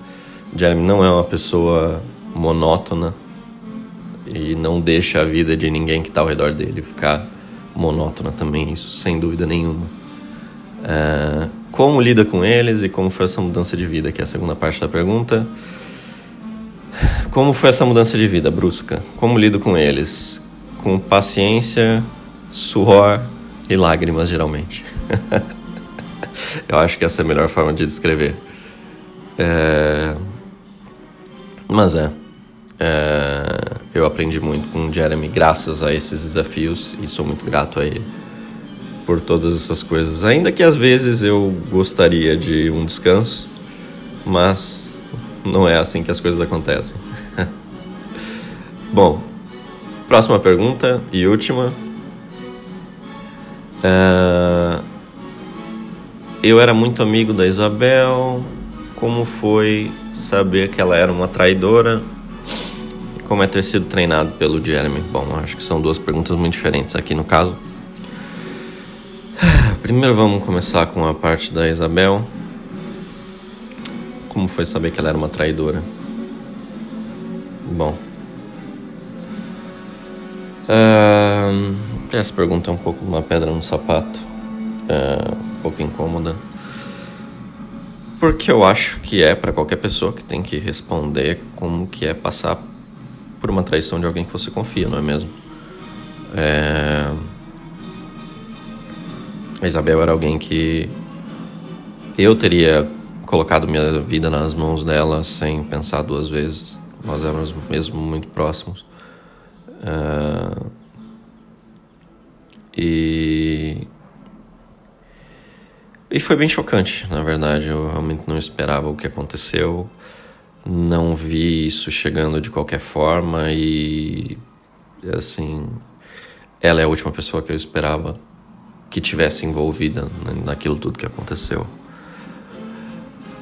Jeremy não é uma pessoa monótona e não deixa a vida de ninguém que está ao redor dele ficar monótona também, isso sem dúvida nenhuma. É, como lida com eles e como foi essa mudança de vida, que é a segunda parte da pergunta. Como foi essa mudança de vida brusca? Como lido com eles? Com paciência, suor e lágrimas, geralmente. eu acho que essa é a melhor forma de descrever. É... Mas é. é. Eu aprendi muito com o Jeremy graças a esses desafios e sou muito grato a ele por todas essas coisas. Ainda que às vezes eu gostaria de um descanso, mas não é assim que as coisas acontecem. Bom, próxima pergunta e última. Uh, eu era muito amigo da Isabel. Como foi saber que ela era uma traidora? Como é ter sido treinado pelo Jeremy? Bom, acho que são duas perguntas muito diferentes aqui no caso. Primeiro vamos começar com a parte da Isabel. Como foi saber que ela era uma traidora? Bom. Uh, essa pergunta é um pouco uma pedra no sapato, é um pouco incômoda. Porque eu acho que é para qualquer pessoa que tem que responder como que é passar por uma traição de alguém que você confia, não é mesmo? É... A Isabel era alguém que eu teria colocado minha vida nas mãos dela sem pensar duas vezes. Nós éramos mesmo muito próximos. Uh, e. E foi bem chocante, na verdade. Eu realmente não esperava o que aconteceu. Não vi isso chegando de qualquer forma e. Assim. Ela é a última pessoa que eu esperava que tivesse envolvida naquilo tudo que aconteceu.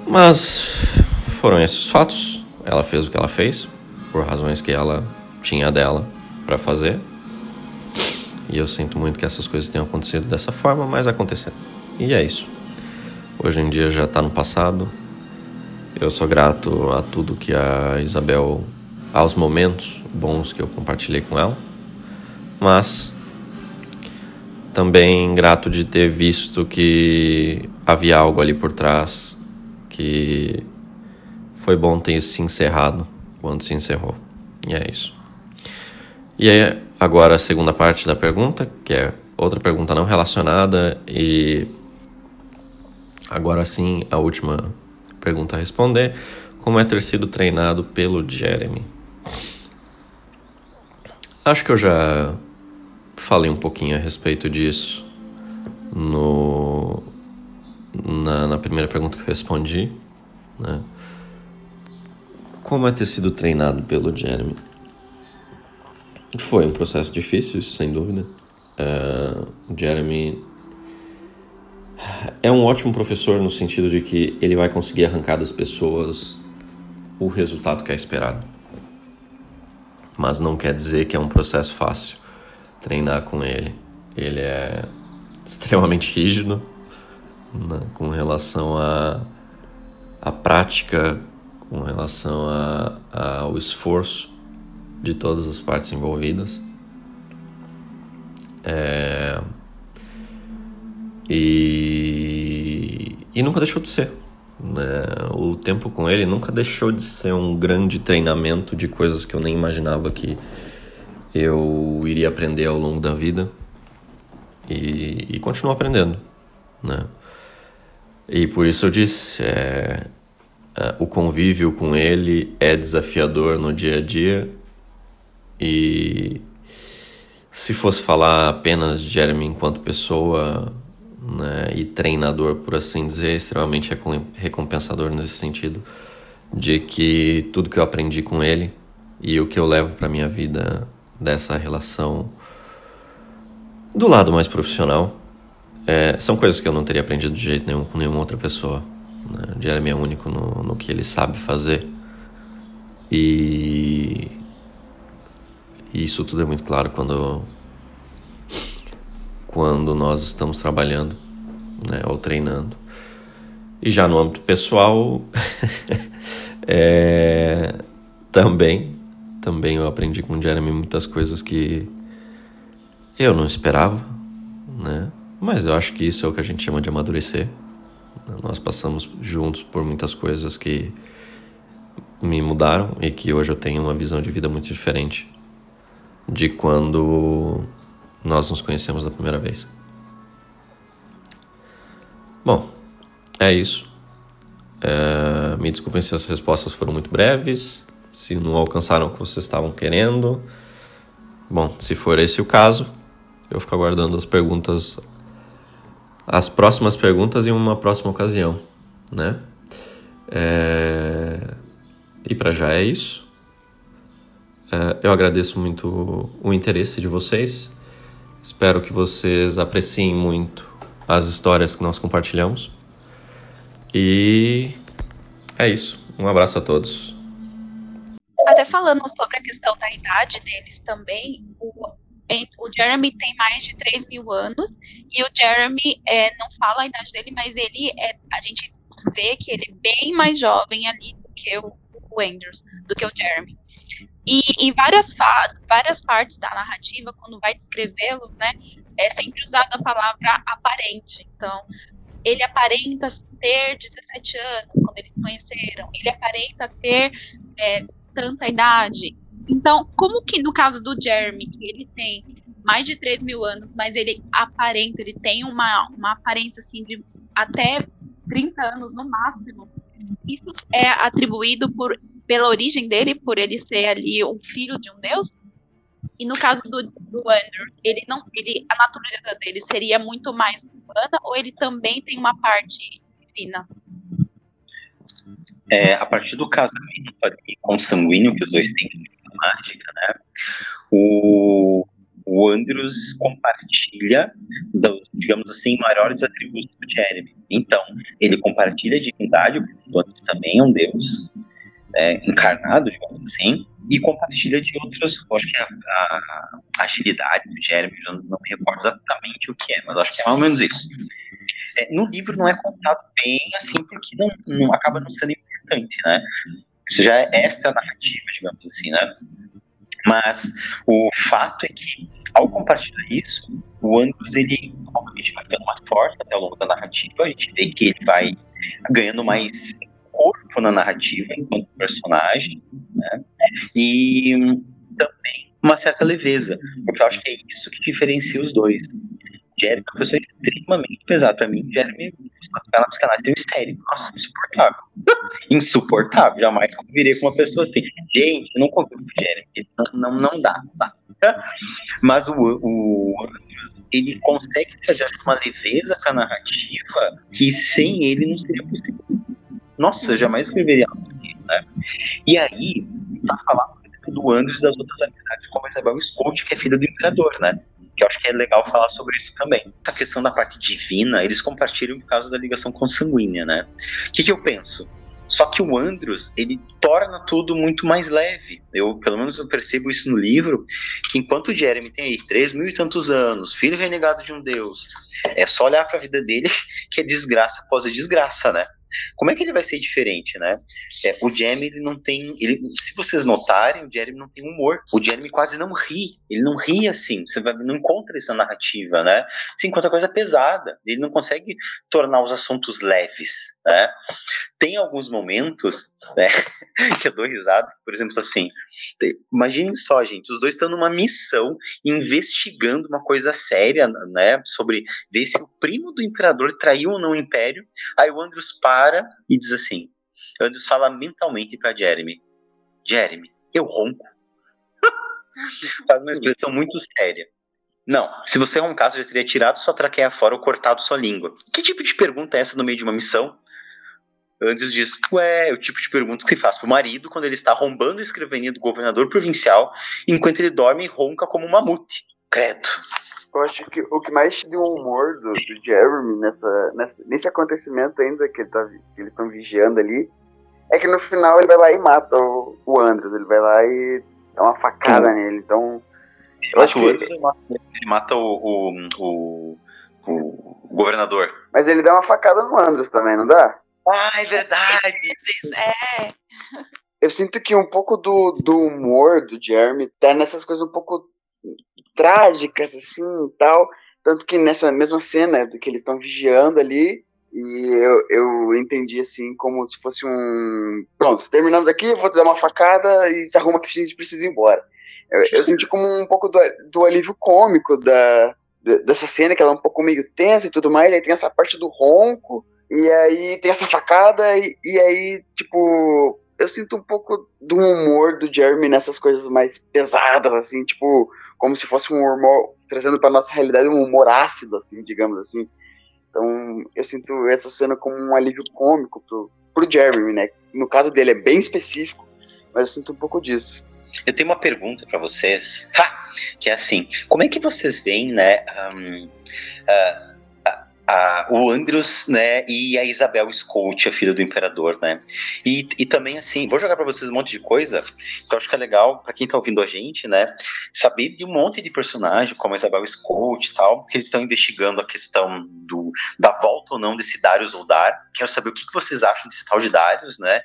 Mas foram esses os fatos. Ela fez o que ela fez, por razões que ela tinha dela para fazer. E eu sinto muito que essas coisas tenham acontecido dessa forma, mas aconteceram. E é isso. Hoje em dia já está no passado. Eu sou grato a tudo que a Isabel, aos momentos bons que eu compartilhei com ela. Mas também grato de ter visto que havia algo ali por trás que foi bom ter se encerrado quando se encerrou. E é isso. E aí, agora a segunda parte da pergunta, que é outra pergunta não relacionada e agora sim a última pergunta a responder. Como é ter sido treinado pelo Jeremy? Acho que eu já falei um pouquinho a respeito disso no na, na primeira pergunta que eu respondi, né? Como é ter sido treinado pelo Jeremy? Foi um processo difícil, sem dúvida. Uh, Jeremy é um ótimo professor no sentido de que ele vai conseguir arrancar das pessoas o resultado que é esperado. Mas não quer dizer que é um processo fácil treinar com ele. Ele é extremamente rígido, né, com relação à a, a prática, com relação a, a, ao esforço de todas as partes envolvidas. É, e, e nunca deixou de ser. Né? O tempo com ele nunca deixou de ser um grande treinamento de coisas que eu nem imaginava que eu iria aprender ao longo da vida e, e continuo aprendendo, né? E por isso eu disse, é, é, o convívio com ele é desafiador no dia a dia e se fosse falar apenas de Jeremy enquanto pessoa né, e treinador, por assim dizer, extremamente recompensador nesse sentido de que tudo que eu aprendi com ele e o que eu levo para minha vida dessa relação do lado mais profissional é, são coisas que eu não teria aprendido de jeito nenhum com nenhuma outra pessoa. Né? O Jeremy é único no, no que ele sabe fazer. E isso tudo é muito claro quando, quando nós estamos trabalhando né, ou treinando. E já no âmbito pessoal, é, também, também eu aprendi com o Jeremy muitas coisas que eu não esperava, né? Mas eu acho que isso é o que a gente chama de amadurecer. Nós passamos juntos por muitas coisas que me mudaram e que hoje eu tenho uma visão de vida muito diferente de quando nós nos conhecemos da primeira vez. Bom, é isso. É, me desculpem se as respostas foram muito breves, se não alcançaram o que vocês estavam querendo. Bom, se for esse o caso, eu fico aguardando as perguntas as próximas perguntas em uma próxima ocasião, né? É... E para já é isso. É, eu agradeço muito o interesse de vocês. Espero que vocês apreciem muito as histórias que nós compartilhamos. E é isso. Um abraço a todos. Até falando sobre a questão da idade deles também, o o Jeremy tem mais de 3 mil anos e o Jeremy é, não fala a idade dele, mas ele é, a gente vê que ele é bem mais jovem ali do que o, o Andrews, do que o Jeremy. E em várias, várias partes da narrativa, quando vai descrevê-los, né, é sempre usada a palavra aparente. Então, ele aparenta ter 17 anos quando eles conheceram, ele aparenta ter é, tanta idade. Então, como que no caso do Jeremy, que ele tem mais de 3 mil anos, mas ele aparenta, ele tem uma, uma aparência assim de até 30 anos no máximo, isso é atribuído por, pela origem dele, por ele ser ali um filho de um deus? E no caso do, do Andrew, ele não, ele, a natureza dele seria muito mais humana ou ele também tem uma parte divina? É, a partir do casamento ali, consanguíneo que os dois têm mágica, né? O, o Andrews compartilha, dos, digamos assim, maiores atributos do Jeremy. Então, ele compartilha a divindade, porque o Andrews também é um deus, né, encarnado, digamos assim, e compartilha de outros, acho que a, a, agilidade do Jeremy, eu não me recordo exatamente o que é, mas acho que é mais ou menos isso. É, no livro não é contado bem assim, porque não, não acaba não sendo importante, né? Isso já é esta narrativa, digamos assim, né? Mas o fato é que, ao compartilhar isso, o Andros, ele, obviamente, vai ficando mais forte até ao longo da narrativa. A gente vê que ele vai ganhando mais corpo na narrativa enquanto personagem, né? E também uma certa leveza, porque eu acho que é isso que diferencia os dois. Jeremy é uma pessoa extremamente pesada. Pra mim, Jeremy, na psicanálise, tem um histérico. Nossa, insuportável. insuportável. Jamais conviveria com uma pessoa assim. Gente, não convivo com Jeremy. Não, não, dá, não dá. Mas o, o ele consegue fazer uma leveza pra narrativa que sem ele não seria possível. Nossa, eu jamais escreveria algo assim, né? E aí, tá falando do Andrews e das outras amizades, como a Isabel Scott, que é filha do imperador, né? que eu acho que é legal falar sobre isso também. A questão da parte divina, eles compartilham por causa da ligação consanguínea, né? O que, que eu penso? Só que o Andros, ele torna tudo muito mais leve. Eu, pelo menos, eu percebo isso no livro, que enquanto o Jeremy tem aí três mil e tantos anos, filho renegado de um deus, é só olhar para a vida dele que é desgraça após a desgraça, né? Como é que ele vai ser diferente, né? É, o Jeremy, ele não tem. Ele, se vocês notarem, o Jeremy não tem humor. O Jeremy quase não ri. Ele não ri assim. Você não encontra isso na narrativa, né? Você encontra coisa pesada. Ele não consegue tornar os assuntos leves, né? Tem alguns momentos né, que eu dou risada, por exemplo, assim. Imagine só, gente, os dois estão numa missão investigando uma coisa séria, né? Sobre ver se o primo do imperador traiu ou não o império. Aí o Andrews para e diz assim: Andrews fala mentalmente para Jeremy: Jeremy, eu ronco. Faz uma expressão muito séria. Não, se você roncasse, eu já teria tirado sua traqueia fora ou cortado sua língua. Que tipo de pergunta é essa no meio de uma missão? Andrews diz, ué, é o tipo de pergunta que se faz pro marido quando ele está rombando a escrivaninha do governador provincial, enquanto ele dorme e ronca como um mamute. Credo. Eu acho que o que mais deu humor do, do Jeremy nessa, nessa, nesse acontecimento ainda que, ele tá, que eles estão vigiando ali é que no final ele vai lá e mata o, o Andrews. Ele vai lá e dá uma facada Sim. nele. Então. Eu acho que ele mata, ele mata o, o, o, o, governador. Mas ele dá uma facada no Andrews também, não dá? Ah, é verdade! É. Eu sinto que um pouco do, do humor do Jeremy tá nessas coisas um pouco trágicas, assim, e tal. Tanto que nessa mesma cena que eles estão vigiando ali, e eu, eu entendi assim como se fosse um. Pronto, terminamos aqui, vou te dar uma facada e se arruma que a gente precisa ir embora. Eu, eu senti como um pouco do, do alívio cômico da, dessa cena, que ela é um pouco meio tensa e tudo mais, aí tem essa parte do ronco, e aí tem essa facada, e, e aí, tipo, eu sinto um pouco do humor do Jeremy nessas coisas mais pesadas, assim, tipo, como se fosse um humor, trazendo para nossa realidade um humor ácido, assim, digamos assim. Então, eu sinto essa cena como um alívio cômico pro, pro Jeremy, né? No caso dele é bem específico, mas eu sinto um pouco disso. Eu tenho uma pergunta para vocês, ha! que é assim: como é que vocês veem, né? Um, uh, a, o Andrews, né, e a Isabel Scout, a filha do imperador, né? E, e também, assim, vou jogar para vocês um monte de coisa que eu acho que é legal para quem tá ouvindo a gente, né, saber de um monte de personagem, como a Isabel Scout e tal, que eles estão investigando a questão do, da volta ou não desse Darius ou Dar. Quero saber o que, que vocês acham desse tal de Darius, né?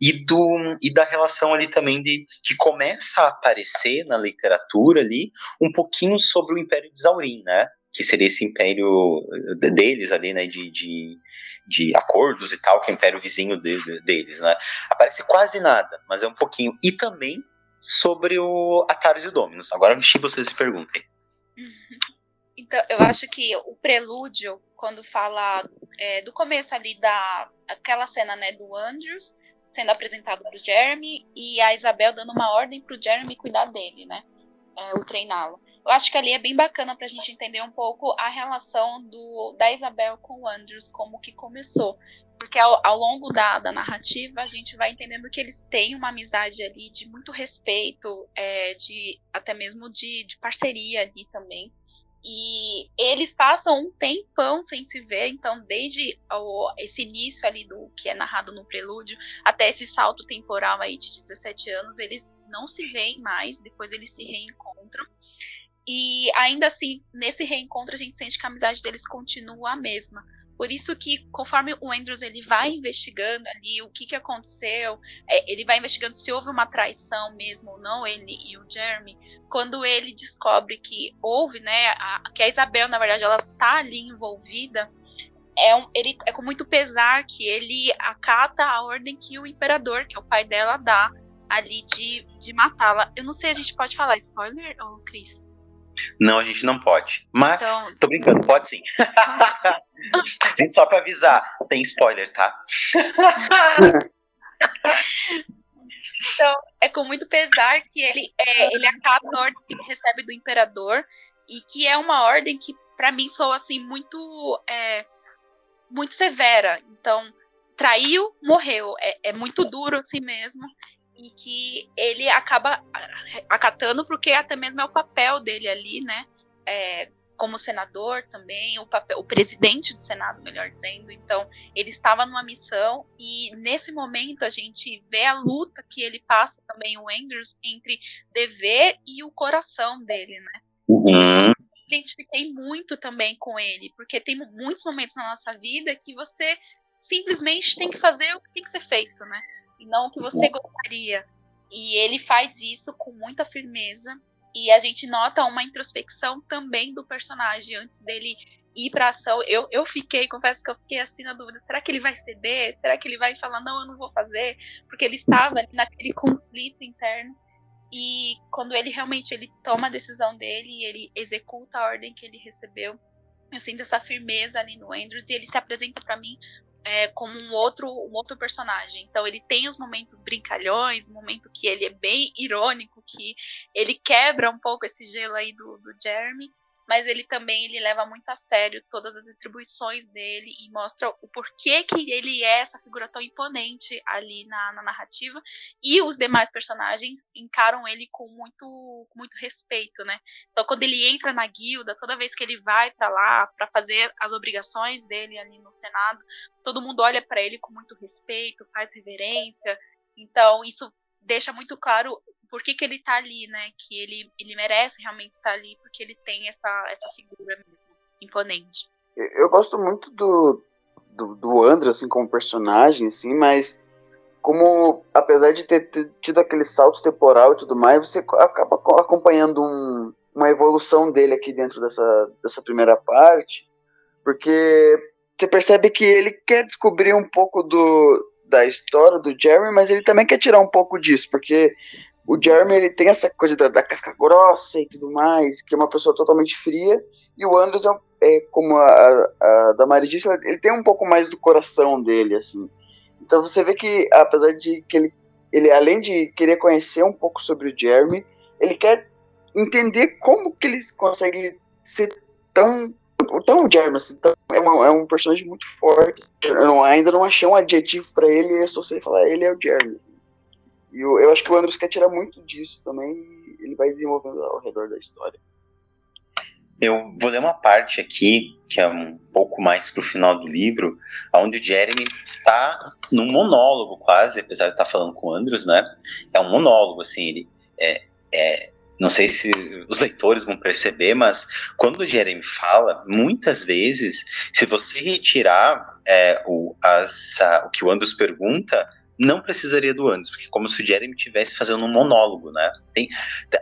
E, do, e da relação ali também de que começa a aparecer na literatura ali um pouquinho sobre o Império de Zaurin, né? Que seria esse império deles ali, né, de, de, de acordos e tal, que é o império vizinho de, deles, né. Aparece quase nada, mas é um pouquinho. E também sobre o Ataris e o Dominus. Agora, se vocês se perguntem. Então, eu acho que o prelúdio, quando fala é, do começo ali da aquela cena, né, do Andrews sendo apresentado pro Jeremy e a Isabel dando uma ordem pro Jeremy cuidar dele, né, é, o treiná-lo. Eu acho que ali é bem bacana pra gente entender um pouco a relação do, da Isabel com o Andrews, como que começou. Porque ao, ao longo da, da, narrativa a gente vai entendendo que eles têm uma amizade ali de muito respeito, é, de até mesmo de, de parceria ali também. E eles passam um tempão sem se ver, então desde o, esse início ali do que é narrado no prelúdio até esse salto temporal aí de 17 anos, eles não se veem mais, depois eles se reencontram. E ainda assim, nesse reencontro a gente sente que a amizade deles continua a mesma. Por isso que conforme o Andrews ele vai investigando ali o que, que aconteceu, é, ele vai investigando se houve uma traição mesmo ou não, ele e o Jeremy, quando ele descobre que houve, né, a, que a Isabel, na verdade, ela está ali envolvida, é, um, ele, é com muito pesar que ele acata a ordem que o imperador, que é o pai dela, dá ali de, de matá-la. Eu não sei, a gente pode falar spoiler, ou Cris? Não, a gente não pode. Mas, então... tô brincando, pode sim. gente, só pra avisar, tem spoiler, tá? então, é com muito pesar que ele, é, ele acaba a ordem que ele recebe do imperador e que é uma ordem que, para mim, soa assim muito, é, muito severa. Então, traiu, morreu. É, é muito duro assim mesmo e que ele acaba acatando porque até mesmo é o papel dele ali, né? É, como senador também, o, papel, o presidente do Senado, melhor dizendo. Então, ele estava numa missão e nesse momento a gente vê a luta que ele passa também, o Andrews, entre dever e o coração dele, né? Uhum. Identifiquei muito também com ele, porque tem muitos momentos na nossa vida que você simplesmente tem que fazer o que tem que ser feito, né? E não o que você gostaria. E ele faz isso com muita firmeza. E a gente nota uma introspecção também do personagem antes dele ir pra ação. Eu, eu fiquei, confesso que eu fiquei assim na dúvida: será que ele vai ceder? Será que ele vai falar, não, eu não vou fazer? Porque ele estava ali naquele conflito interno. E quando ele realmente ele toma a decisão dele e ele executa a ordem que ele recebeu, eu sinto essa firmeza ali no Andrews e ele se apresenta para mim é, como um outro, um outro personagem. Então ele tem os momentos brincalhões, o momento que ele é bem irônico, que ele quebra um pouco esse gelo aí do, do Jeremy, mas ele também ele leva muito a sério todas as atribuições dele e mostra o porquê que ele é essa figura tão imponente ali na, na narrativa e os demais personagens encaram ele com muito, com muito respeito, né? Então quando ele entra na guilda, toda vez que ele vai para lá para fazer as obrigações dele ali no Senado, todo mundo olha para ele com muito respeito, faz reverência. Então isso deixa muito claro por que, que ele tá ali, né? Que ele, ele merece realmente estar ali, porque ele tem essa, essa figura mesmo, imponente. Eu gosto muito do, do, do assim, como personagem, assim, mas como, apesar de ter tido aquele salto temporal e tudo mais, você acaba acompanhando um, uma evolução dele aqui dentro dessa, dessa primeira parte, porque você percebe que ele quer descobrir um pouco do, da história do Jeremy, mas ele também quer tirar um pouco disso, porque o Jeremy ele tem essa coisa da, da, casca grossa e tudo mais, que é uma pessoa totalmente fria, e o Anderson, é, como a, a Damari disse, ele tem um pouco mais do coração dele, assim. Então você vê que, apesar de que ele, ele além de querer conhecer um pouco sobre o Jeremy, ele quer entender como que ele consegue ser tão tão o Jeremy assim, é, uma, é, um personagem muito forte. Eu não, ainda não achei um adjetivo para ele, eu só sei falar, ele é o Jeremy. Assim. E eu, eu acho que o Andrews quer tirar muito disso também e ele vai desenvolvendo ao redor da história. Eu vou ler uma parte aqui, que é um pouco mais pro final do livro, onde o Jeremy tá num monólogo quase, apesar de estar tá falando com o Andrews, né? É um monólogo, assim, ele é, é, não sei se os leitores vão perceber, mas quando o Jeremy fala, muitas vezes, se você retirar é, o, as, a, o que o Andrews pergunta, não precisaria do Andrews, porque como se o Jeremy estivesse fazendo um monólogo, né? Tem,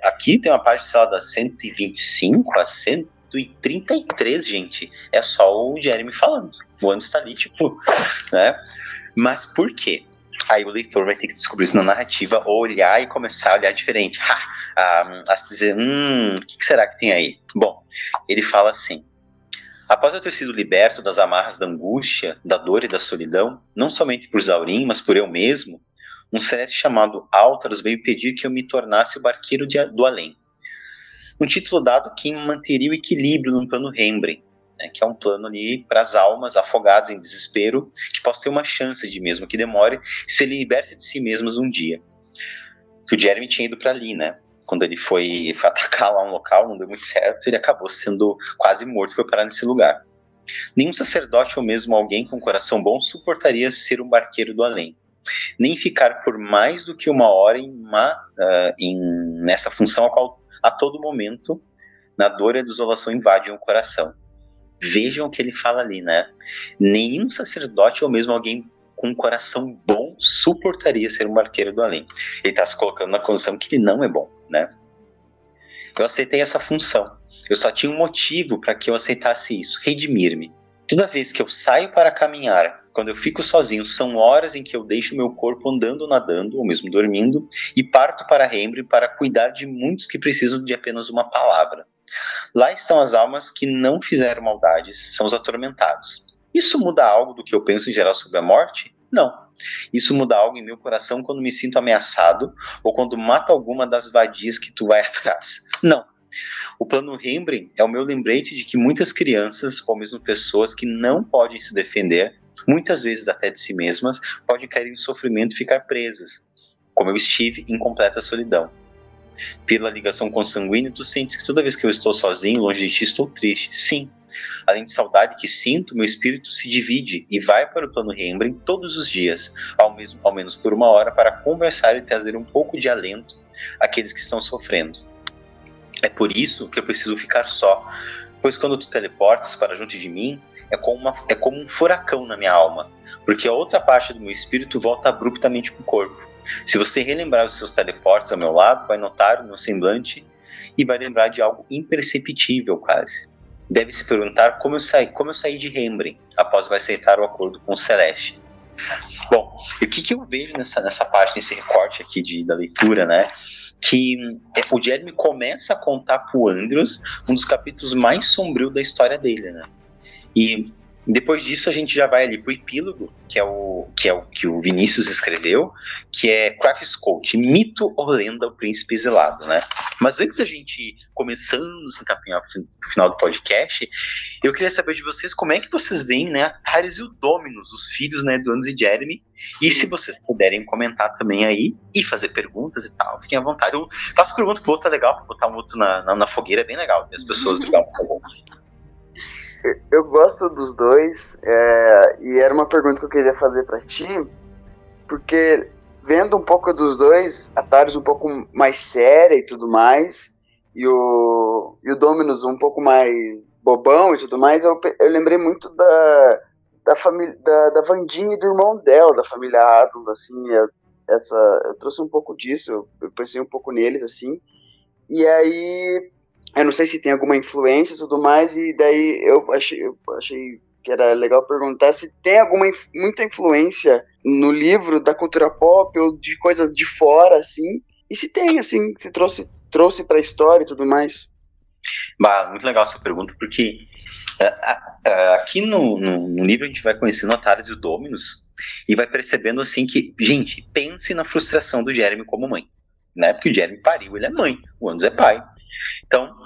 aqui tem uma parte, sei lá, da 125 a 100, 8h33, gente, é só o Jeremy falando. O ano está ali, tipo, né? Mas por quê? Aí o leitor vai ter que descobrir isso na narrativa, olhar e começar a olhar diferente. Ah, a dizer, hum, o que será que tem aí? Bom, ele fala assim: Após eu ter sido liberto das amarras da angústia, da dor e da solidão, não somente por Zaurim, mas por eu mesmo, um celeste chamado Áltaros veio pedir que eu me tornasse o barqueiro de, do além. Um título dado que manteria o equilíbrio no plano Rembrandt, né, que é um plano ali para as almas afogadas em desespero, que possam ter uma chance de, mesmo que demore, se liberte de si mesmas um dia. Que o Jeremy tinha ido para ali, né? Quando ele foi, foi atacar lá um local, não deu muito certo, ele acabou sendo quase morto, foi parar nesse lugar. Nenhum sacerdote ou mesmo alguém com coração bom suportaria ser um barqueiro do além nem ficar por mais do que uma hora em, uma, uh, em nessa função a qual a todo momento na dor e a desolação invadem o coração. Vejam o que ele fala ali, né? Nenhum sacerdote ou mesmo alguém com coração bom suportaria ser um barqueiro do além. Ele está se colocando na condição que ele não é bom, né? Eu aceitei essa função. Eu só tinha um motivo para que eu aceitasse isso: redimir-me. Toda vez que eu saio para caminhar quando eu fico sozinho, são horas em que eu deixo meu corpo andando, nadando, ou mesmo dormindo, e parto para Hembre para cuidar de muitos que precisam de apenas uma palavra. Lá estão as almas que não fizeram maldades, são os atormentados. Isso muda algo do que eu penso em geral sobre a morte? Não. Isso muda algo em meu coração quando me sinto ameaçado ou quando mato alguma das vadias que tu vai atrás. Não. O plano Rembrandt é o meu lembrete de que muitas crianças, ou mesmo pessoas que não podem se defender, muitas vezes até de si mesmas, podem cair em sofrimento e ficar presas, como eu estive em completa solidão. Pela ligação consanguínea, tu sentes que toda vez que eu estou sozinho, longe de ti, estou triste. Sim. Além de saudade que sinto, meu espírito se divide e vai para o plano Rembrandt todos os dias, ao, mesmo, ao menos por uma hora, para conversar e trazer um pouco de alento àqueles que estão sofrendo. É por isso que eu preciso ficar só, pois quando tu teleportas para junto de mim, é como, uma, é como um furacão na minha alma, porque a outra parte do meu espírito volta abruptamente para o corpo. Se você relembrar os seus teleportes ao meu lado, vai notar o meu semblante e vai lembrar de algo imperceptível quase. Deve se perguntar como eu saí, como eu saí de Rembrandt após aceitar o acordo com o Celeste. Bom, o que, que eu vejo nessa, nessa parte, nesse recorte aqui de, da leitura, né? Que é, o Jeremy começa a contar para o Andrews um dos capítulos mais sombrios da história dele, né? E depois disso a gente já vai ali pro epílogo, que é o que é o que o Vinícius escreveu, que é Craft Coach, mito ou lenda o príncipe exilado, né? Mas antes da gente começando a se encaminhar pro final do podcast, eu queria saber de vocês como é que vocês veem, né, Ataris e o Dominus, os filhos, né, do Anos e Jeremy, e se vocês puderem comentar também aí e fazer perguntas e tal, fiquem à vontade. Eu faço pergunta pro outro, é legal, pra botar um outro na, na, na fogueira, é bem legal, as pessoas brigar um eu gosto dos dois, é, e era uma pergunta que eu queria fazer para ti, porque vendo um pouco dos dois, a um pouco mais séria e tudo mais, e o, e o Dominus um pouco mais bobão e tudo mais, eu, eu lembrei muito da, da família da, da Vandinha e do irmão dela, da família Adams, assim, eu, essa, eu trouxe um pouco disso, eu, eu pensei um pouco neles, assim, e aí eu não sei se tem alguma influência e tudo mais, e daí eu achei, eu achei que era legal perguntar se tem alguma muita influência no livro da cultura pop ou de coisas de fora, assim, e se tem, assim, se trouxe, trouxe para a história e tudo mais. Bah, muito legal essa pergunta, porque uh, uh, aqui no, no, no, livro a gente vai conhecendo a Tares e o Dominus e vai percebendo assim que, gente, pense na frustração do Jeremy como mãe, né? Porque o Jeremy pariu, ele é mãe, o Andros é pai. Então,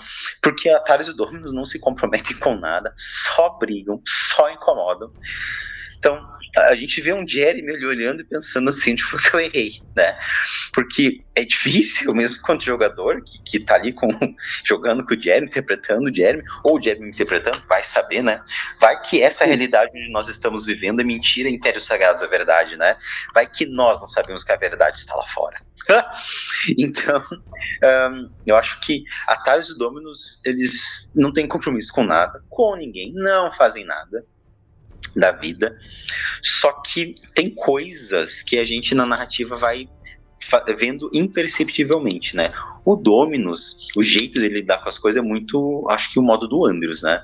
porque a Thales e Dominus não se comprometem com nada, só brigam, só incomodam. Então, a gente vê um Jeremy ali olhando e pensando assim, onde foi que eu errei, né? Porque é difícil, mesmo quanto jogador, que, que tá ali com, jogando com o Jeremy, interpretando o Jeremy, ou o Jeremy interpretando, vai saber, né? Vai que essa realidade onde nós estamos vivendo é mentira, Impérios Sagrados é verdade, né? Vai que nós não sabemos que a verdade está lá fora. então, um, eu acho que a e o Dominus, eles não têm compromisso com nada, com ninguém, não fazem nada da vida. Só que tem coisas que a gente na narrativa vai vendo imperceptivelmente, né? O Dominus, o jeito dele lidar com as coisas é muito, acho que o modo do Andrews, né?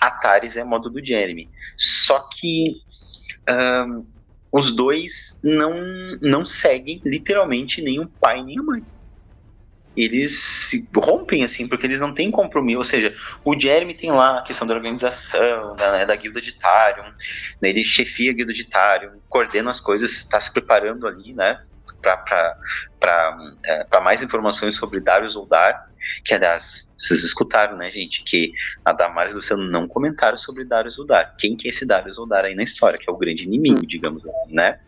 Ataris é modo do Jeremy. Só que um, os dois não, não seguem literalmente nem o pai nem a mãe eles se rompem, assim, porque eles não têm compromisso. Ou seja, o Jeremy tem lá a questão da organização, da, né, da guilda de Tarion, né, ele chefia a guilda de Tarion, coordena as coisas, está se preparando ali, né? Para é, mais informações sobre Darius Oldar, que aliás, vocês escutaram, né, gente, que a Damares e o Luciano não comentaram sobre Darius Oldar. Quem que é esse Darius Oldar aí na história, que é o grande inimigo, digamos assim, né?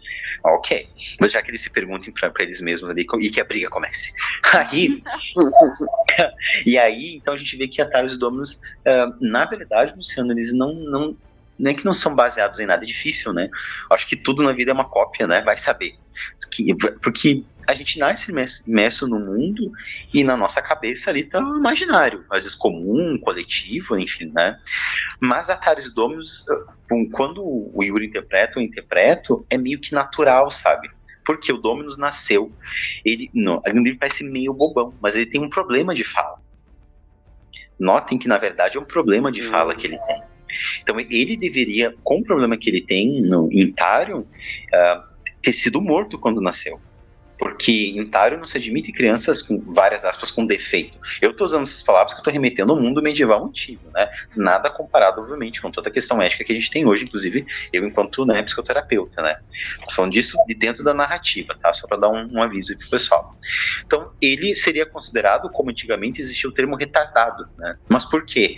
Ok. Mas já que eles se perguntem para eles mesmos ali e que a briga comece. Aí. e aí, então a gente vê que a Darius Dominus, uh, na verdade, Luciano, eles não, não, nem que não são baseados em nada difícil, né? Acho que tudo na vida é uma cópia, né? Vai saber. Porque a gente nasce imerso no mundo e na nossa cabeça ali tá o imaginário, às vezes comum, coletivo, enfim, né? Mas Ataris Dominus, quando o Yuri interpreta, eu interpreto, é meio que natural, sabe? Porque o Dominus nasceu, ele, não, ele parece meio bobão, mas ele tem um problema de fala. Notem que, na verdade, é um problema de fala que ele tem. Então ele deveria, com o problema que ele tem no Intarion, uh, ter sido morto quando nasceu. Porque em Tarion não se admite crianças com várias aspas com defeito. Eu estou usando essas palavras que eu estou remetendo ao mundo medieval antigo, né? Nada comparado, obviamente, com toda a questão ética que a gente tem hoje, inclusive eu enquanto né, psicoterapeuta, né? São disso de dentro da narrativa, tá? Só para dar um, um aviso aí pro pessoal. Então, ele seria considerado, como antigamente existia o termo retardado, né? Mas por quê?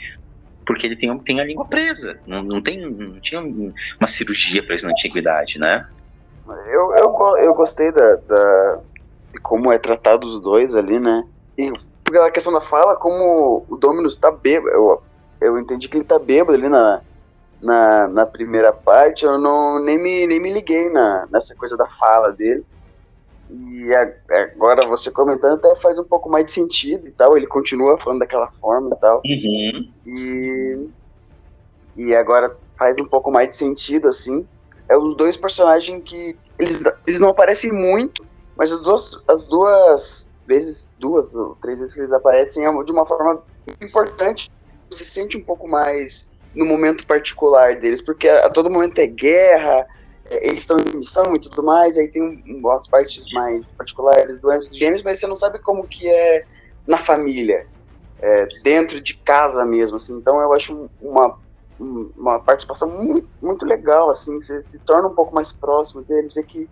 Porque ele tem, tem a língua presa. Não, não, tem, não tinha uma cirurgia para isso na antiguidade, né? Eu, eu, eu gostei da, da, de como é tratado os dois ali, né? E pela questão da fala, como o Dominus tá bêbado, eu, eu entendi que ele tá bêbado ali na, na, na primeira parte, eu não, nem, me, nem me liguei na, nessa coisa da fala dele. E agora você comentando até faz um pouco mais de sentido e tal. Ele continua falando daquela forma e tal. Uhum. E, e agora faz um pouco mais de sentido, assim. É os dois personagens que. Eles, eles não aparecem muito, mas as duas, as duas vezes, duas ou três vezes que eles aparecem é de uma forma importante. Você sente um pouco mais no momento particular deles, porque a, a todo momento é guerra, eles estão em missão e tudo mais, aí tem umas partes mais particulares do Anjos Gêmeos, mas você não sabe como que é na família, é, dentro de casa mesmo, assim, então eu acho uma, uma participação muito, muito legal, assim, você se torna um pouco mais próximo deles, vê que,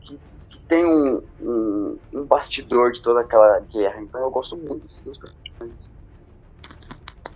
que, que tem um, um, um, bastidor de toda aquela guerra, então eu gosto muito desses dois personagens.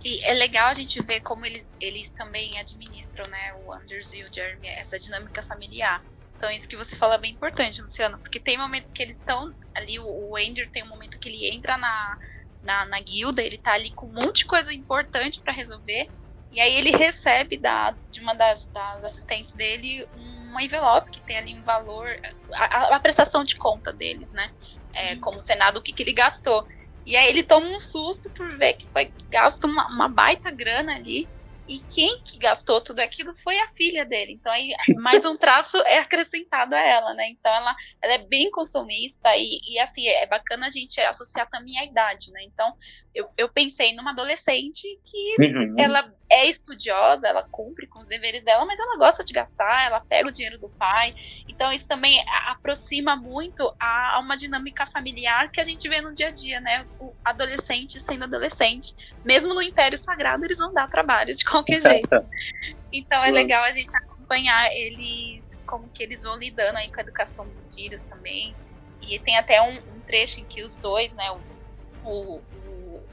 E é legal a gente ver como eles, eles também administram, né, o Anders e o Jeremy, essa dinâmica familiar. Então, isso que você fala é bem importante, Luciano, porque tem momentos que eles estão ali, o, o Andrew tem um momento que ele entra na, na, na guilda, ele tá ali com um monte de coisa importante para resolver, e aí ele recebe da, de uma das, das assistentes dele um envelope que tem ali um valor, a, a prestação de conta deles, né? É, como o Senado, o que, que ele gastou. E aí ele toma um susto por ver que foi gasto uma, uma baita grana ali. E quem que gastou tudo aquilo foi a filha dele. Então aí mais um traço é acrescentado a ela, né? Então ela, ela é bem consumista e, e assim, é bacana a gente associar também a idade, né? Então eu, eu pensei numa adolescente que uhum. ela é estudiosa, ela cumpre com os deveres dela, mas ela gosta de gastar, ela pega o dinheiro do pai. Então isso também aproxima muito a, a uma dinâmica familiar que a gente vê no dia a dia, né? O adolescente sendo adolescente, mesmo no Império Sagrado eles vão dar trabalho de qualquer jeito. Então é legal a gente acompanhar eles como que eles vão lidando aí com a educação dos filhos também. E tem até um, um trecho em que os dois, né, o, o,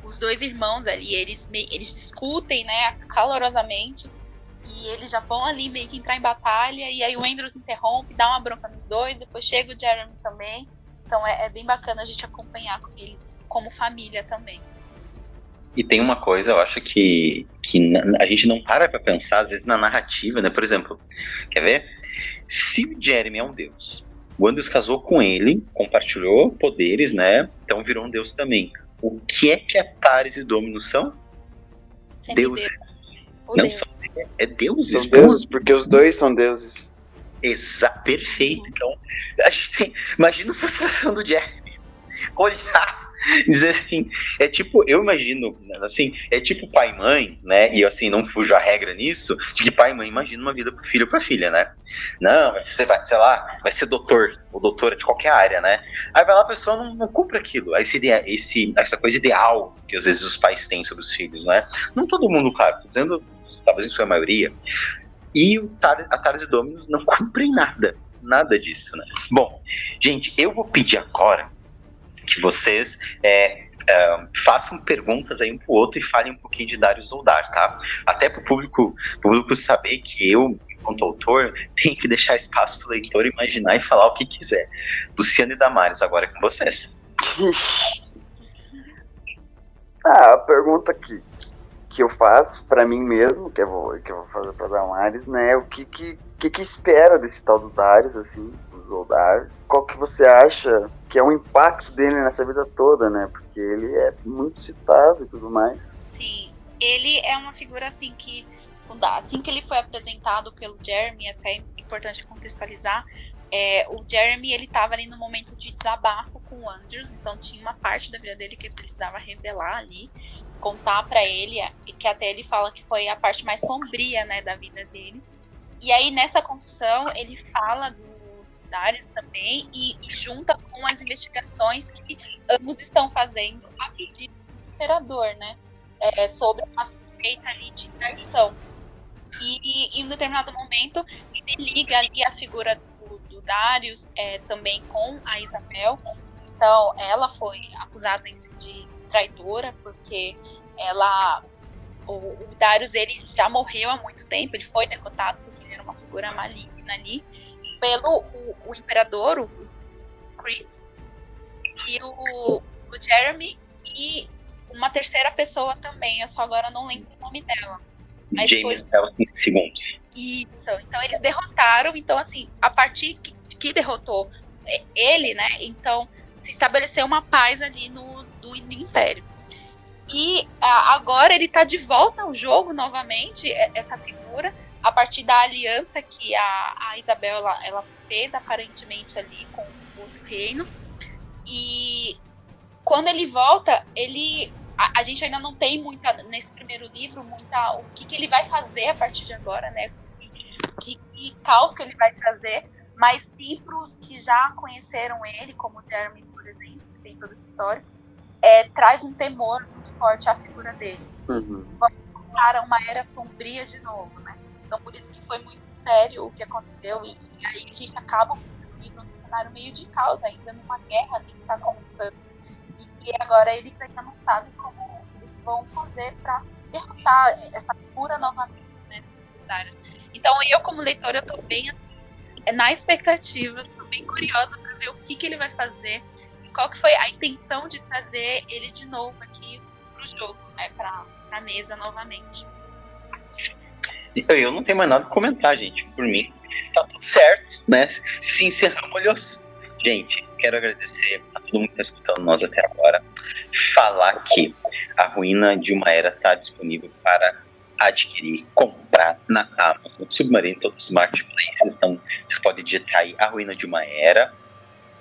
os dois irmãos ali, eles, eles discutem, né, calorosamente, e eles já vão ali meio que entrar em batalha, e aí o Andrews interrompe, dá uma bronca nos dois, depois chega o Jeremy também, então é, é bem bacana a gente acompanhar com eles como família também. E tem uma coisa, eu acho que, que a gente não para pra pensar, às vezes, na narrativa, né? Por exemplo, quer ver? Se o Jeremy é um deus, o Andrews casou com ele, compartilhou poderes, né? Então virou um deus também. O que é que Atares e Dominus são? Deuses. Não Deus. são é deuses. São deuses, porque os dois são deuses. Exa perfeito. Então, a gente tem. Imagina a frustração do Jeremy. Olhar dizer assim, é tipo, eu imagino, assim, é tipo pai e mãe, né? E assim, não fujo a regra nisso, de que pai e mãe imaginam uma vida pro filho pra filha, né? Não, você vai, sei lá, vai ser doutor, ou doutora de qualquer área, né? Aí vai lá, a pessoa não, não cumpre aquilo. Esse, esse, essa coisa ideal que às vezes os pais têm sobre os filhos, né? Não todo mundo, claro, tô dizendo, talvez em sua maioria. E o a Tares e Dominus não cumprem nada. Nada disso, né? Bom, gente, eu vou pedir agora que vocês é, é, façam perguntas aí um pro outro e falem um pouquinho de Darius Oldar, tá? Até pro público, público saber que eu, enquanto autor, tenho que deixar espaço pro leitor imaginar e falar o que quiser. Luciano e Damares, agora é com vocês. ah, a pergunta que, que eu faço para mim mesmo, que eu vou, que eu vou fazer pra Damares, né, é o que que, que, que espera desse tal do Darius, assim, do Zoldar, qual que você acha que é o impacto dele nessa vida toda, né? Porque ele é muito citado e tudo mais. Sim, ele é uma figura assim que assim que ele foi apresentado pelo Jeremy, até é importante contextualizar, é, o Jeremy ele estava ali no momento de desabafo com o Andrews, então tinha uma parte da vida dele que ele precisava revelar ali, contar para ele, e que até ele fala que foi a parte mais sombria, né, da vida dele. E aí nessa confissão ele fala do Darius também e, e, junta com as investigações que ambos estão fazendo a pedido do imperador, né? É, sobre uma suspeita ali de traição. E, e, em um determinado momento se liga ali a figura do, do Darius é, também com a Isabel. Então ela foi acusada de traidora porque ela o, o Darius ele já morreu há muito tempo, ele foi derrotado porque ele era uma figura maligna ali pelo o, o imperador, o Chris, e o, o Jeremy, e uma terceira pessoa também, eu só agora não lembro o nome dela. Mas James foi... II. Isso, então eles derrotaram, então assim, a partir que, que derrotou ele, né, então se estabeleceu uma paz ali no, no Império. E a, agora ele está de volta ao jogo novamente, essa figura, a partir da aliança que a, a Isabel ela, ela fez aparentemente ali com o outro reino. E quando ele volta, ele a, a, gente ainda não tem muita nesse primeiro livro muita o que, que ele vai fazer a partir de agora, né? Que, que caos que ele vai trazer, mas sim para os que já conheceram ele, como o Jeremy, por exemplo, que tem toda essa história, é, traz um temor muito forte à figura dele. Uhum. Vamos para uma era sombria de novo, né? Então, por isso que foi muito sério o que aconteceu. E, e aí a gente acaba o livro num cenário meio de caos ainda, numa guerra que está contando. E, e agora eles ainda não sabem como eles vão fazer para derrotar essa cura novamente, né, Então, eu como leitora, tô bem assim, é, na expectativa, tô bem curiosa para ver o que, que ele vai fazer e qual que foi a intenção de trazer ele de novo aqui pro jogo, né, pra, pra mesa novamente. Eu não tenho mais nada a comentar, gente. Por mim, tá tudo certo, né? Se encerramos. Gente, quero agradecer a todo mundo que está escutando nós até agora. Falar que a Ruína de uma Era está disponível para adquirir, comprar na Amazon, Submarino, todos os marketplaces. Então, você pode digitar aí A Ruína de uma Era,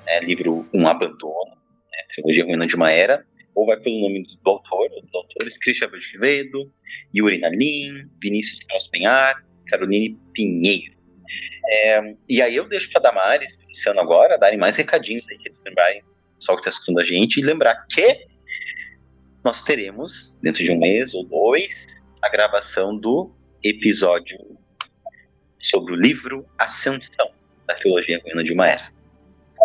né, livro Um Abandono, né, trilogia Ruína de uma Era ou vai pelo nome do autor, dos autores, Christian Quevedo, Yuri Nalim, Vinícius Penhar, Caroline Pinheiro. É, e aí eu deixo para Damares, iniciando agora, darem mais recadinhos aí que eles lembrarem, só que está escutando a gente, e lembrar que nós teremos, dentro de um mês ou dois, a gravação do episódio sobre o livro Ascensão, da trilogia Ruína de uma Era.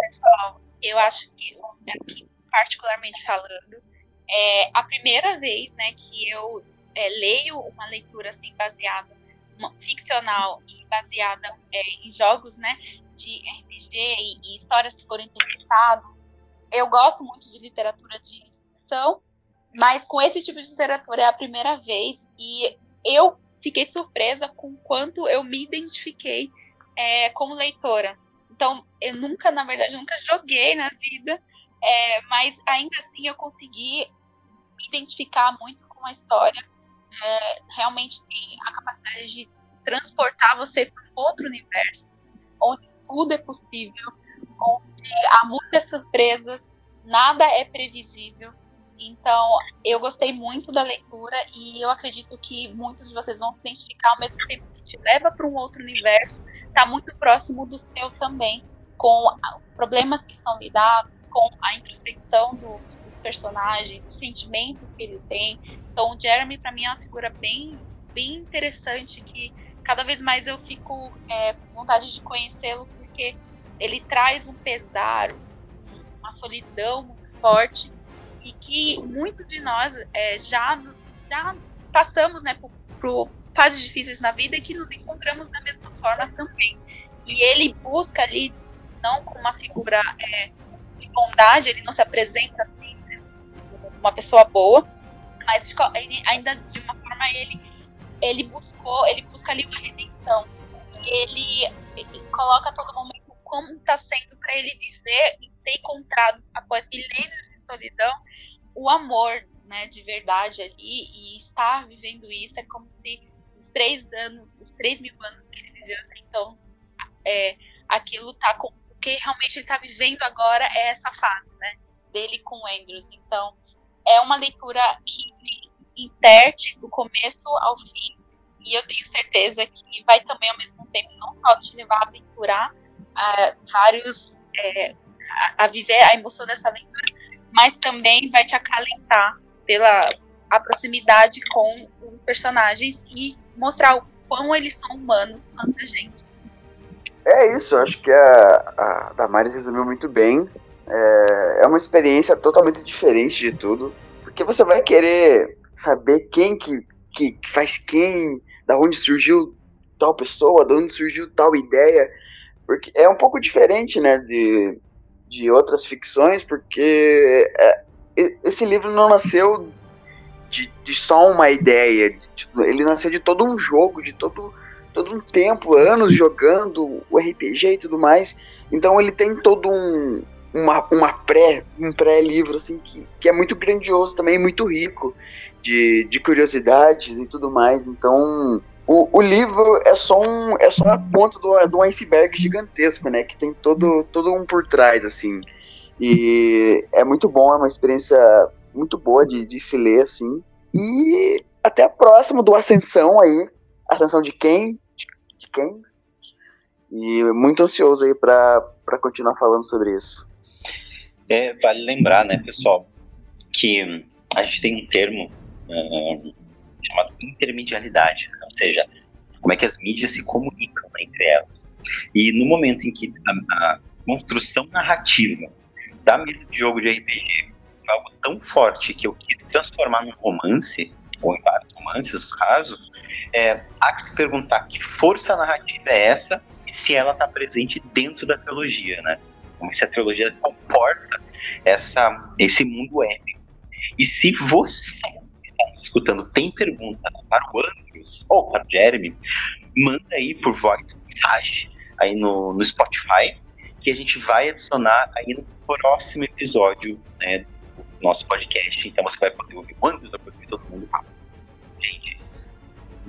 Pessoal, eu acho que aqui particularmente falando, é a primeira vez, né, que eu é, leio uma leitura assim baseada, uma, ficcional e baseada é, em jogos, né, de RPG e, e, histórias que foram interpretadas. Eu gosto muito de literatura de ficção, mas com esse tipo de literatura é a primeira vez e eu fiquei surpresa com quanto eu me identifiquei é, como leitora. Então, eu nunca, na verdade, nunca joguei na vida, é, mas ainda assim eu consegui me identificar muito com a história. É, realmente tem a capacidade de transportar você para outro universo. onde tudo é possível, onde há muitas surpresas, nada é previsível. Então, eu gostei muito da leitura e eu acredito que muitos de vocês vão se identificar ao mesmo tempo que te leva para um outro universo, está muito próximo do seu também, com problemas que são lidados, com a introspecção dos, dos personagens, os sentimentos que ele tem. Então, o Jeremy, para mim, é uma figura bem, bem interessante que cada vez mais eu fico é, com vontade de conhecê-lo, porque ele traz um pesar, uma solidão muito forte e que muitos de nós é, já, já passamos né, por, por fases difíceis na vida e que nos encontramos da mesma forma também. E ele busca ali, não como uma figura é, de bondade, ele não se apresenta assim, né, uma pessoa boa, mas ele, ainda de uma forma ele, ele buscou, ele busca ali uma redenção. Ele, ele coloca todo momento como está sendo para ele viver e ter encontrado, após milênios de solidão, o amor né, de verdade ali e estar vivendo isso é como se os três anos, os três mil anos que ele viveu até então, é, aquilo tá com que realmente ele está vivendo agora é essa fase, né, dele com o Andrews. Então, é uma leitura que interte do começo ao fim e eu tenho certeza que vai também ao mesmo tempo não só te levar a aventurar a vários é, a, viver a emoção dessa aventura, mas também vai te acalentar pela a proximidade com os personagens e mostrar o quão eles são humanos quanto a gente. É isso, acho que a, a Damares resumiu muito bem. É, é uma experiência totalmente diferente de tudo, porque você vai querer saber quem que, que, que faz quem, da onde surgiu tal pessoa, de onde surgiu tal ideia, porque é um pouco diferente, né, de de outras ficções, porque é, esse livro não nasceu de, de só uma ideia, de, ele nasceu de todo um jogo, de todo, todo um tempo, anos jogando o RPG e tudo mais. Então ele tem todo um, uma, uma pré, um pré-livro assim que, que é muito grandioso também, muito rico de, de curiosidades e tudo mais. Então o, o livro é só, um, é só a ponta do, do iceberg gigantesco, né? Que tem todo, todo um por trás, assim. E é muito bom, é uma experiência muito boa de, de se ler, assim. E até a próxima do Ascensão aí. Ascensão de quem? De, quem? E muito ansioso aí para continuar falando sobre isso. É, vale lembrar, né, pessoal, que a gente tem um termo uh, chamado intermedialidade, né? ou seja, como é que as mídias se comunicam entre elas. E no momento em que a, a construção narrativa da mesa de jogo de RPG algo tão forte que eu quis transformar num romance, ou em vários romances no caso, é, há que se perguntar que força narrativa é essa e se ela está presente dentro da trilogia, né? Como se a trilogia comporta essa, esse mundo épico. E se você escutando tem perguntas para o Andrews ou para o Jeremy, manda aí por voz mensagem aí no, no Spotify que a gente vai adicionar aí no próximo episódio né, do nosso podcast. Então você vai poder ouvir o Andrews, vai poder ouvir todo mundo. Gente,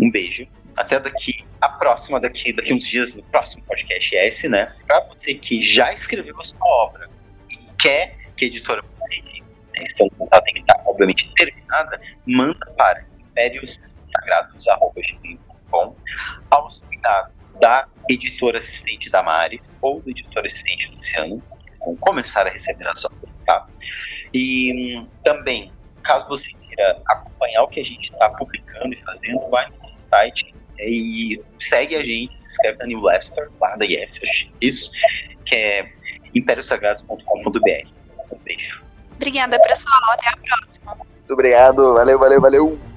um beijo. Até daqui, a próxima daqui, daqui uns dias, no próximo podcast é esse, né? Para você que já escreveu a sua obra e quer que a editora publique, né, então ela tem que estar, obviamente, terminada, manda para impériossagrados.com aos cuidados da editora assistente da Maris ou do editor assistente Luciano, vão começar a receber as obras, tá? E hum, também, caso você queira acompanhar o que a gente está publicando e fazendo, vai no site e segue a gente, se inscreve na newsletter lá da Yes, isso, que é impériosagrados.com.br. Um beijo. Obrigada, pessoal. Até a próxima. Muito obrigado. Valeu, valeu, valeu.